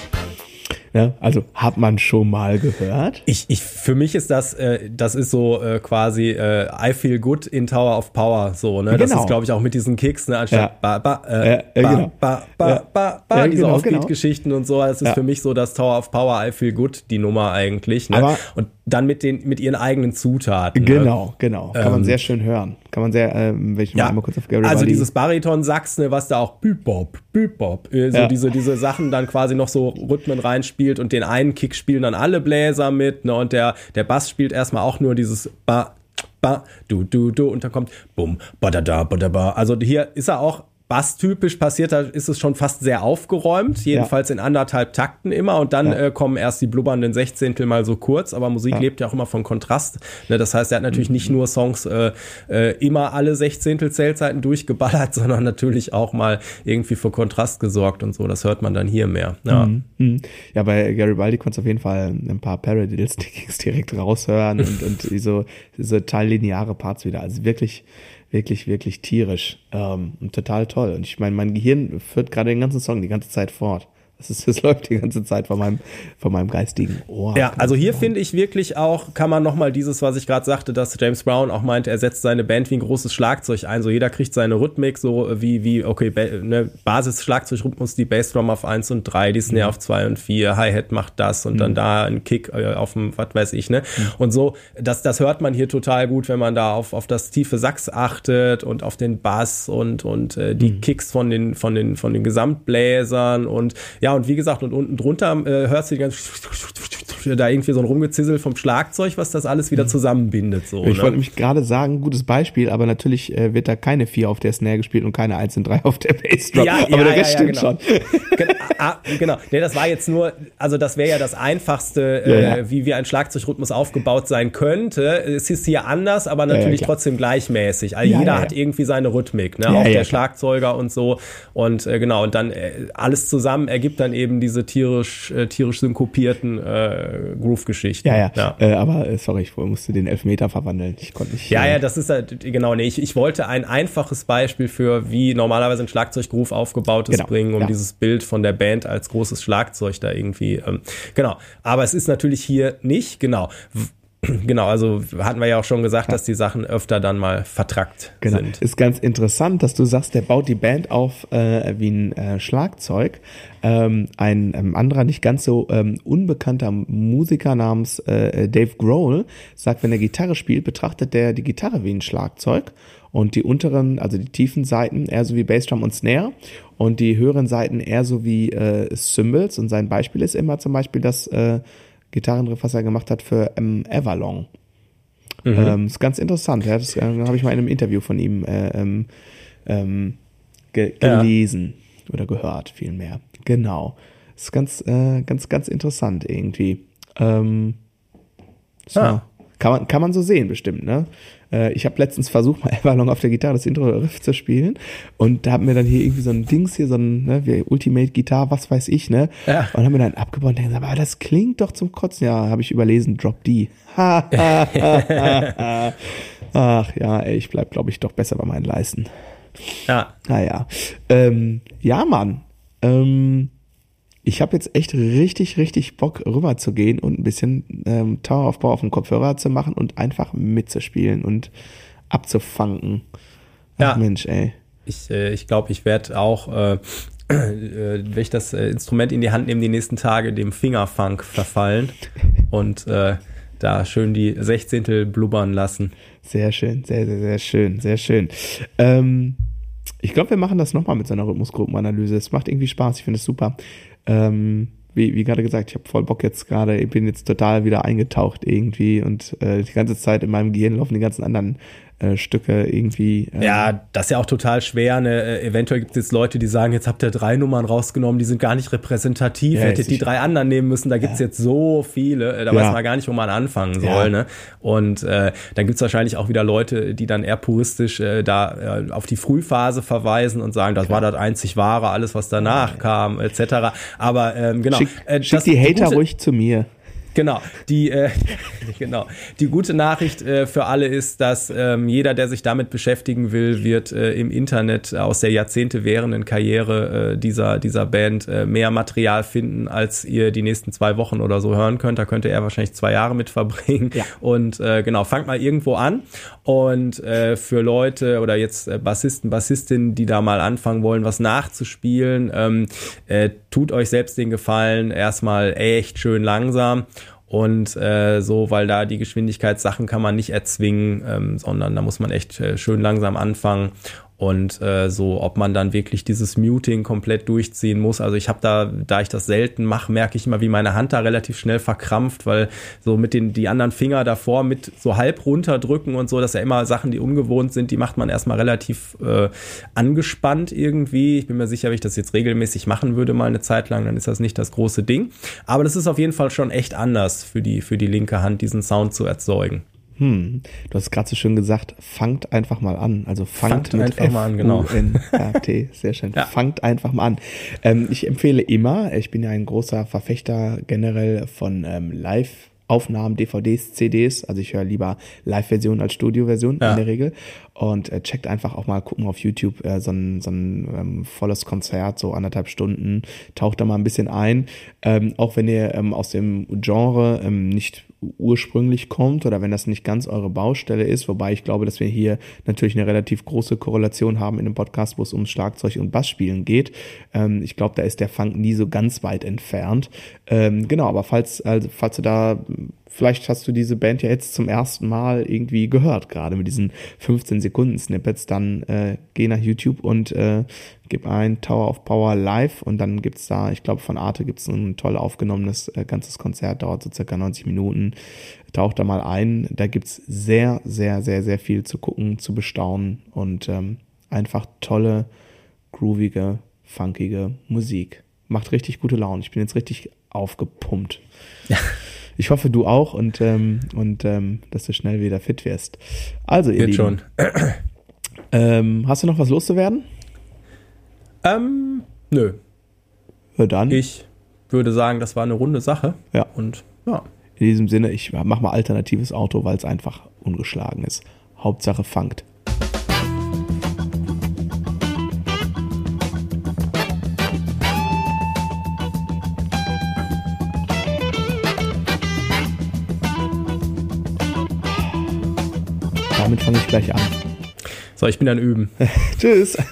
Ja, also hat man schon mal gehört. Ich, ich, für mich ist das, äh, das ist so äh, quasi äh, I feel good in Tower of Power, so, ne? Das genau. ist, glaube ich, auch mit diesen Kicks, ne? Anstatt ja. ba, ba, äh, ja, ba, genau. ba, ba, ja. ba, ba, ja, diese genau, Offbeat-Geschichten genau. und so. Das ist für mich so das Tower of Power, I feel good, die Nummer eigentlich, ne? Aber und dann mit den, mit ihren eigenen Zutaten. Genau, ne? genau. Kann ähm, man sehr schön hören. Kann man sehr, ähm, wenn ich ja, mal kurz auf Gary Also dieses Bariton-Sax, ne, was da auch Bebop, Bebop, äh, so diese, diese Sachen dann quasi noch so Rhythmen reinspielt spielt und den einen Kick spielen dann alle Bläser mit, ne, und der, der Bass spielt erstmal auch nur dieses Ba, Ba, Du, Du, Du, und dann kommt Bum, Ba, Da, Da, Ba, Da, Ba. Also hier ist er auch Bass-typisch passiert, da ist es schon fast sehr aufgeräumt, jedenfalls ja. in anderthalb Takten immer und dann ja. äh, kommen erst die blubbernden Sechzehntel mal so kurz, aber Musik ja. lebt ja auch immer von Kontrast. Ne, das heißt, er hat natürlich mhm. nicht nur Songs äh, äh, immer alle Sechzehntel Zählzeiten durchgeballert, sondern natürlich auch mal irgendwie für Kontrast gesorgt und so. Das hört man dann hier mehr. Ja, mhm. Mhm. ja bei Garibaldi konntest du auf jeden Fall ein paar Paradiddle-Stickings direkt raushören und, und so diese teillineare Parts wieder. Also wirklich wirklich, wirklich tierisch ähm, und total toll. Und ich meine, mein Gehirn führt gerade den ganzen Song die ganze Zeit fort. Das, ist, das läuft die ganze Zeit vor meinem, vor meinem geistigen Ohr. Ja, also hier finde ich wirklich auch, kann man nochmal dieses, was ich gerade sagte, dass James Brown auch meinte, er setzt seine Band wie ein großes Schlagzeug ein. So jeder kriegt seine Rhythmik, so wie, wie, okay, ne, Basis-Schlagzeugrhythmus, die Bassdrum auf 1 und 3, die Snare mhm. auf 2 und 4, Hi-Hat macht das und mhm. dann da ein Kick äh, auf dem, was weiß ich, ne? Mhm. Und so, das, das hört man hier total gut, wenn man da auf, auf das tiefe Sax achtet und auf den Bass und, und äh, die mhm. Kicks von den, von den, von den Gesamtbläsern und ja, und wie gesagt, und unten drunter äh, hörst du die ganze da irgendwie so ein Rumgezissel vom Schlagzeug, was das alles wieder mhm. zusammenbindet. So, ich ne? wollte mich gerade sagen, gutes Beispiel, aber natürlich äh, wird da keine 4 auf der Snare gespielt und keine 1 und 3 auf der Bassdrum. Ja, aber ja, der Rest ja, stimmt genau. schon. Genau, ah, genau. Nee, das war jetzt nur, also das wäre ja das Einfachste, äh, wie wie ein Schlagzeugrhythmus aufgebaut sein könnte. Es ist hier anders, aber natürlich trotzdem gleichmäßig. Also jeder hat irgendwie seine Rhythmik, ne? auch der Schlagzeuger und so. Und äh, genau, und dann äh, alles zusammen ergibt dann eben diese tierisch, äh, tierisch synkopierten äh, Groove-Geschichten. Ja, ja. ja. Äh, aber äh, sorry, ich musste den Elfmeter verwandeln. Ich konnte nicht. Ja, ja, das ist halt, genau, nee, ich, ich wollte ein einfaches Beispiel für, wie normalerweise ein Schlagzeuggroove aufgebaut ist, genau. bringen, um ja. dieses Bild von der Band als großes Schlagzeug da irgendwie. Ähm, genau. Aber es ist natürlich hier nicht, genau. Genau, also hatten wir ja auch schon gesagt, ja. dass die Sachen öfter dann mal vertrackt genau. sind. Ist ganz interessant, dass du sagst, der baut die Band auf äh, wie ein äh, Schlagzeug. Ähm, ein ähm, anderer, nicht ganz so ähm, unbekannter Musiker namens äh, Dave Grohl sagt, wenn er Gitarre spielt, betrachtet der die Gitarre wie ein Schlagzeug und die unteren, also die tiefen Seiten eher so wie Bassdrum und Snare und die höheren Seiten eher so wie äh, Cymbals. Und sein Beispiel ist immer zum Beispiel, dass äh, Gitarrenriff, was er gemacht hat für ähm, Everlong. Mhm. Ähm, ist ganz interessant. Ja, das äh, habe ich mal in einem Interview von ihm äh, ähm, ähm, ge gelesen ja. oder gehört, vielmehr. Genau. Ist ganz, äh, ganz, ganz interessant irgendwie. Ähm, so. Ah. Kann man, kann man so sehen, bestimmt, ne? Äh, ich habe letztens versucht, mal Everlong auf der Gitarre das Intro-Riff zu spielen. Und da haben wir dann hier irgendwie so ein Dings hier, so ein ne, wie Ultimate Gitarre, was weiß ich, ne? Ja. Und haben wir dann abgebaut und gesagt, aber das klingt doch zum Kotzen. Ja, habe ich überlesen, Drop D. Ach ja, ey, ich bleib, glaube ich, doch besser bei meinen Leisten. Ja. Naja. Ähm, ja, Mann. Ähm, ich habe jetzt echt richtig, richtig Bock, rüber zu gehen und ein bisschen ähm, Toweraufbau auf dem Kopfhörer zu machen und einfach mitzuspielen und abzufangen. Ach, ja. Mensch, ey. Ich, äh, ich glaube, ich werde auch, äh, äh, wenn ich das äh, Instrument in die Hand nehme, die nächsten Tage dem Fingerfunk verfallen und äh, da schön die Sechzehntel blubbern lassen. Sehr schön, sehr, sehr, sehr schön, sehr schön. Ähm, ich glaube, wir machen das nochmal mit so einer Rhythmusgruppenanalyse. Es macht irgendwie Spaß, ich finde es super. Ähm, wie, wie gerade gesagt, ich habe voll Bock jetzt gerade, ich bin jetzt total wieder eingetaucht irgendwie und äh, die ganze Zeit in meinem Gehirn laufen die ganzen anderen äh, Stücke irgendwie. Äh ja, das ist ja auch total schwer. Ne? Äh, eventuell gibt es jetzt Leute, die sagen, jetzt habt ihr drei Nummern rausgenommen, die sind gar nicht repräsentativ, ja, hättet die drei anderen nehmen müssen, da gibt's ja. jetzt so viele, äh, da ja. weiß man gar nicht, wo man anfangen soll. Ne? Und äh, dann gibt's wahrscheinlich auch wieder Leute, die dann eher puristisch da auf die Frühphase verweisen und sagen, das Klar. war das einzig wahre, alles was danach kam, etc. Aber ähm, genau. Schick, schick die Hater gute, ruhig zu mir. Genau. Die, äh, genau. Die gute Nachricht äh, für alle ist, dass ähm, jeder, der sich damit beschäftigen will, wird äh, im Internet aus der Jahrzehnte währenden Karriere äh, dieser, dieser Band äh, mehr Material finden, als ihr die nächsten zwei Wochen oder so hören könnt. Da könnte er wahrscheinlich zwei Jahre mit verbringen. Ja. Und äh, genau, fangt mal irgendwo an. Und äh, für Leute oder jetzt äh, Bassisten, Bassistinnen, die da mal anfangen wollen, was nachzuspielen, ähm, äh, tut euch selbst den Gefallen, erstmal echt schön langsam und äh, so, weil da die Geschwindigkeitssachen kann man nicht erzwingen, ähm, sondern da muss man echt äh, schön langsam anfangen und äh, so, ob man dann wirklich dieses Muting komplett durchziehen muss. Also ich habe da, da ich das selten mache, merke ich immer, wie meine Hand da relativ schnell verkrampft, weil so mit den die anderen Finger davor mit so halb runterdrücken und so, das ist ja immer Sachen, die ungewohnt sind, die macht man erstmal relativ äh, angespannt irgendwie. Ich bin mir sicher, wenn ich das jetzt regelmäßig machen würde, mal eine Zeit lang, dann ist das nicht das große Ding. Aber das ist auf jeden Fall schon echt anders für die, für die linke Hand, diesen Sound zu erzeugen. Hm, du hast gerade so schön gesagt, fangt einfach mal an. Also fangt, fangt mit einfach F mal an, genau. N T, sehr schön. ja. Fangt einfach mal an. Ähm, ich empfehle immer, ich bin ja ein großer Verfechter generell von ähm, Live Aufnahmen, DVDs, CDs. Also ich höre lieber Live-Version als Studio-Version ja. in der Regel. Und äh, checkt einfach auch mal, gucken auf YouTube äh, so ein, so ein ähm, volles Konzert, so anderthalb Stunden, taucht da mal ein bisschen ein. Ähm, auch wenn ihr ähm, aus dem Genre ähm, nicht ursprünglich kommt oder wenn das nicht ganz eure Baustelle ist, wobei ich glaube, dass wir hier natürlich eine relativ große Korrelation haben in einem Podcast, wo es ums Schlagzeug und Bassspielen geht. Ähm, ich glaube, da ist der Funk nie so ganz weit entfernt. Ähm, genau, aber falls, also, falls du da vielleicht hast du diese Band ja jetzt zum ersten Mal irgendwie gehört, gerade mit diesen 15 Sekunden Snippets, dann äh, geh nach YouTube und äh, gib ein Tower of Power live und dann gibt's da, ich glaube von Arte gibt's ein toll aufgenommenes äh, ganzes Konzert, dauert so circa 90 Minuten. Taucht da mal ein, da gibt's sehr, sehr, sehr, sehr viel zu gucken, zu bestaunen und ähm, einfach tolle, groovige, funkige Musik. Macht richtig gute Laune. Ich bin jetzt richtig aufgepumpt. Ja. Ich hoffe, du auch und, ähm, und ähm, dass du schnell wieder fit wirst. Also, ihr Wird Lieben, schon. Ähm, hast du noch was loszuwerden? Ähm, nö. Ja, dann. Ich würde sagen, das war eine runde Sache. Ja. Und ja. In diesem Sinne, ich mach mal alternatives Auto, weil es einfach ungeschlagen ist. Hauptsache fangt. Fange ich gleich an. So, ich bin dann üben. Tschüss.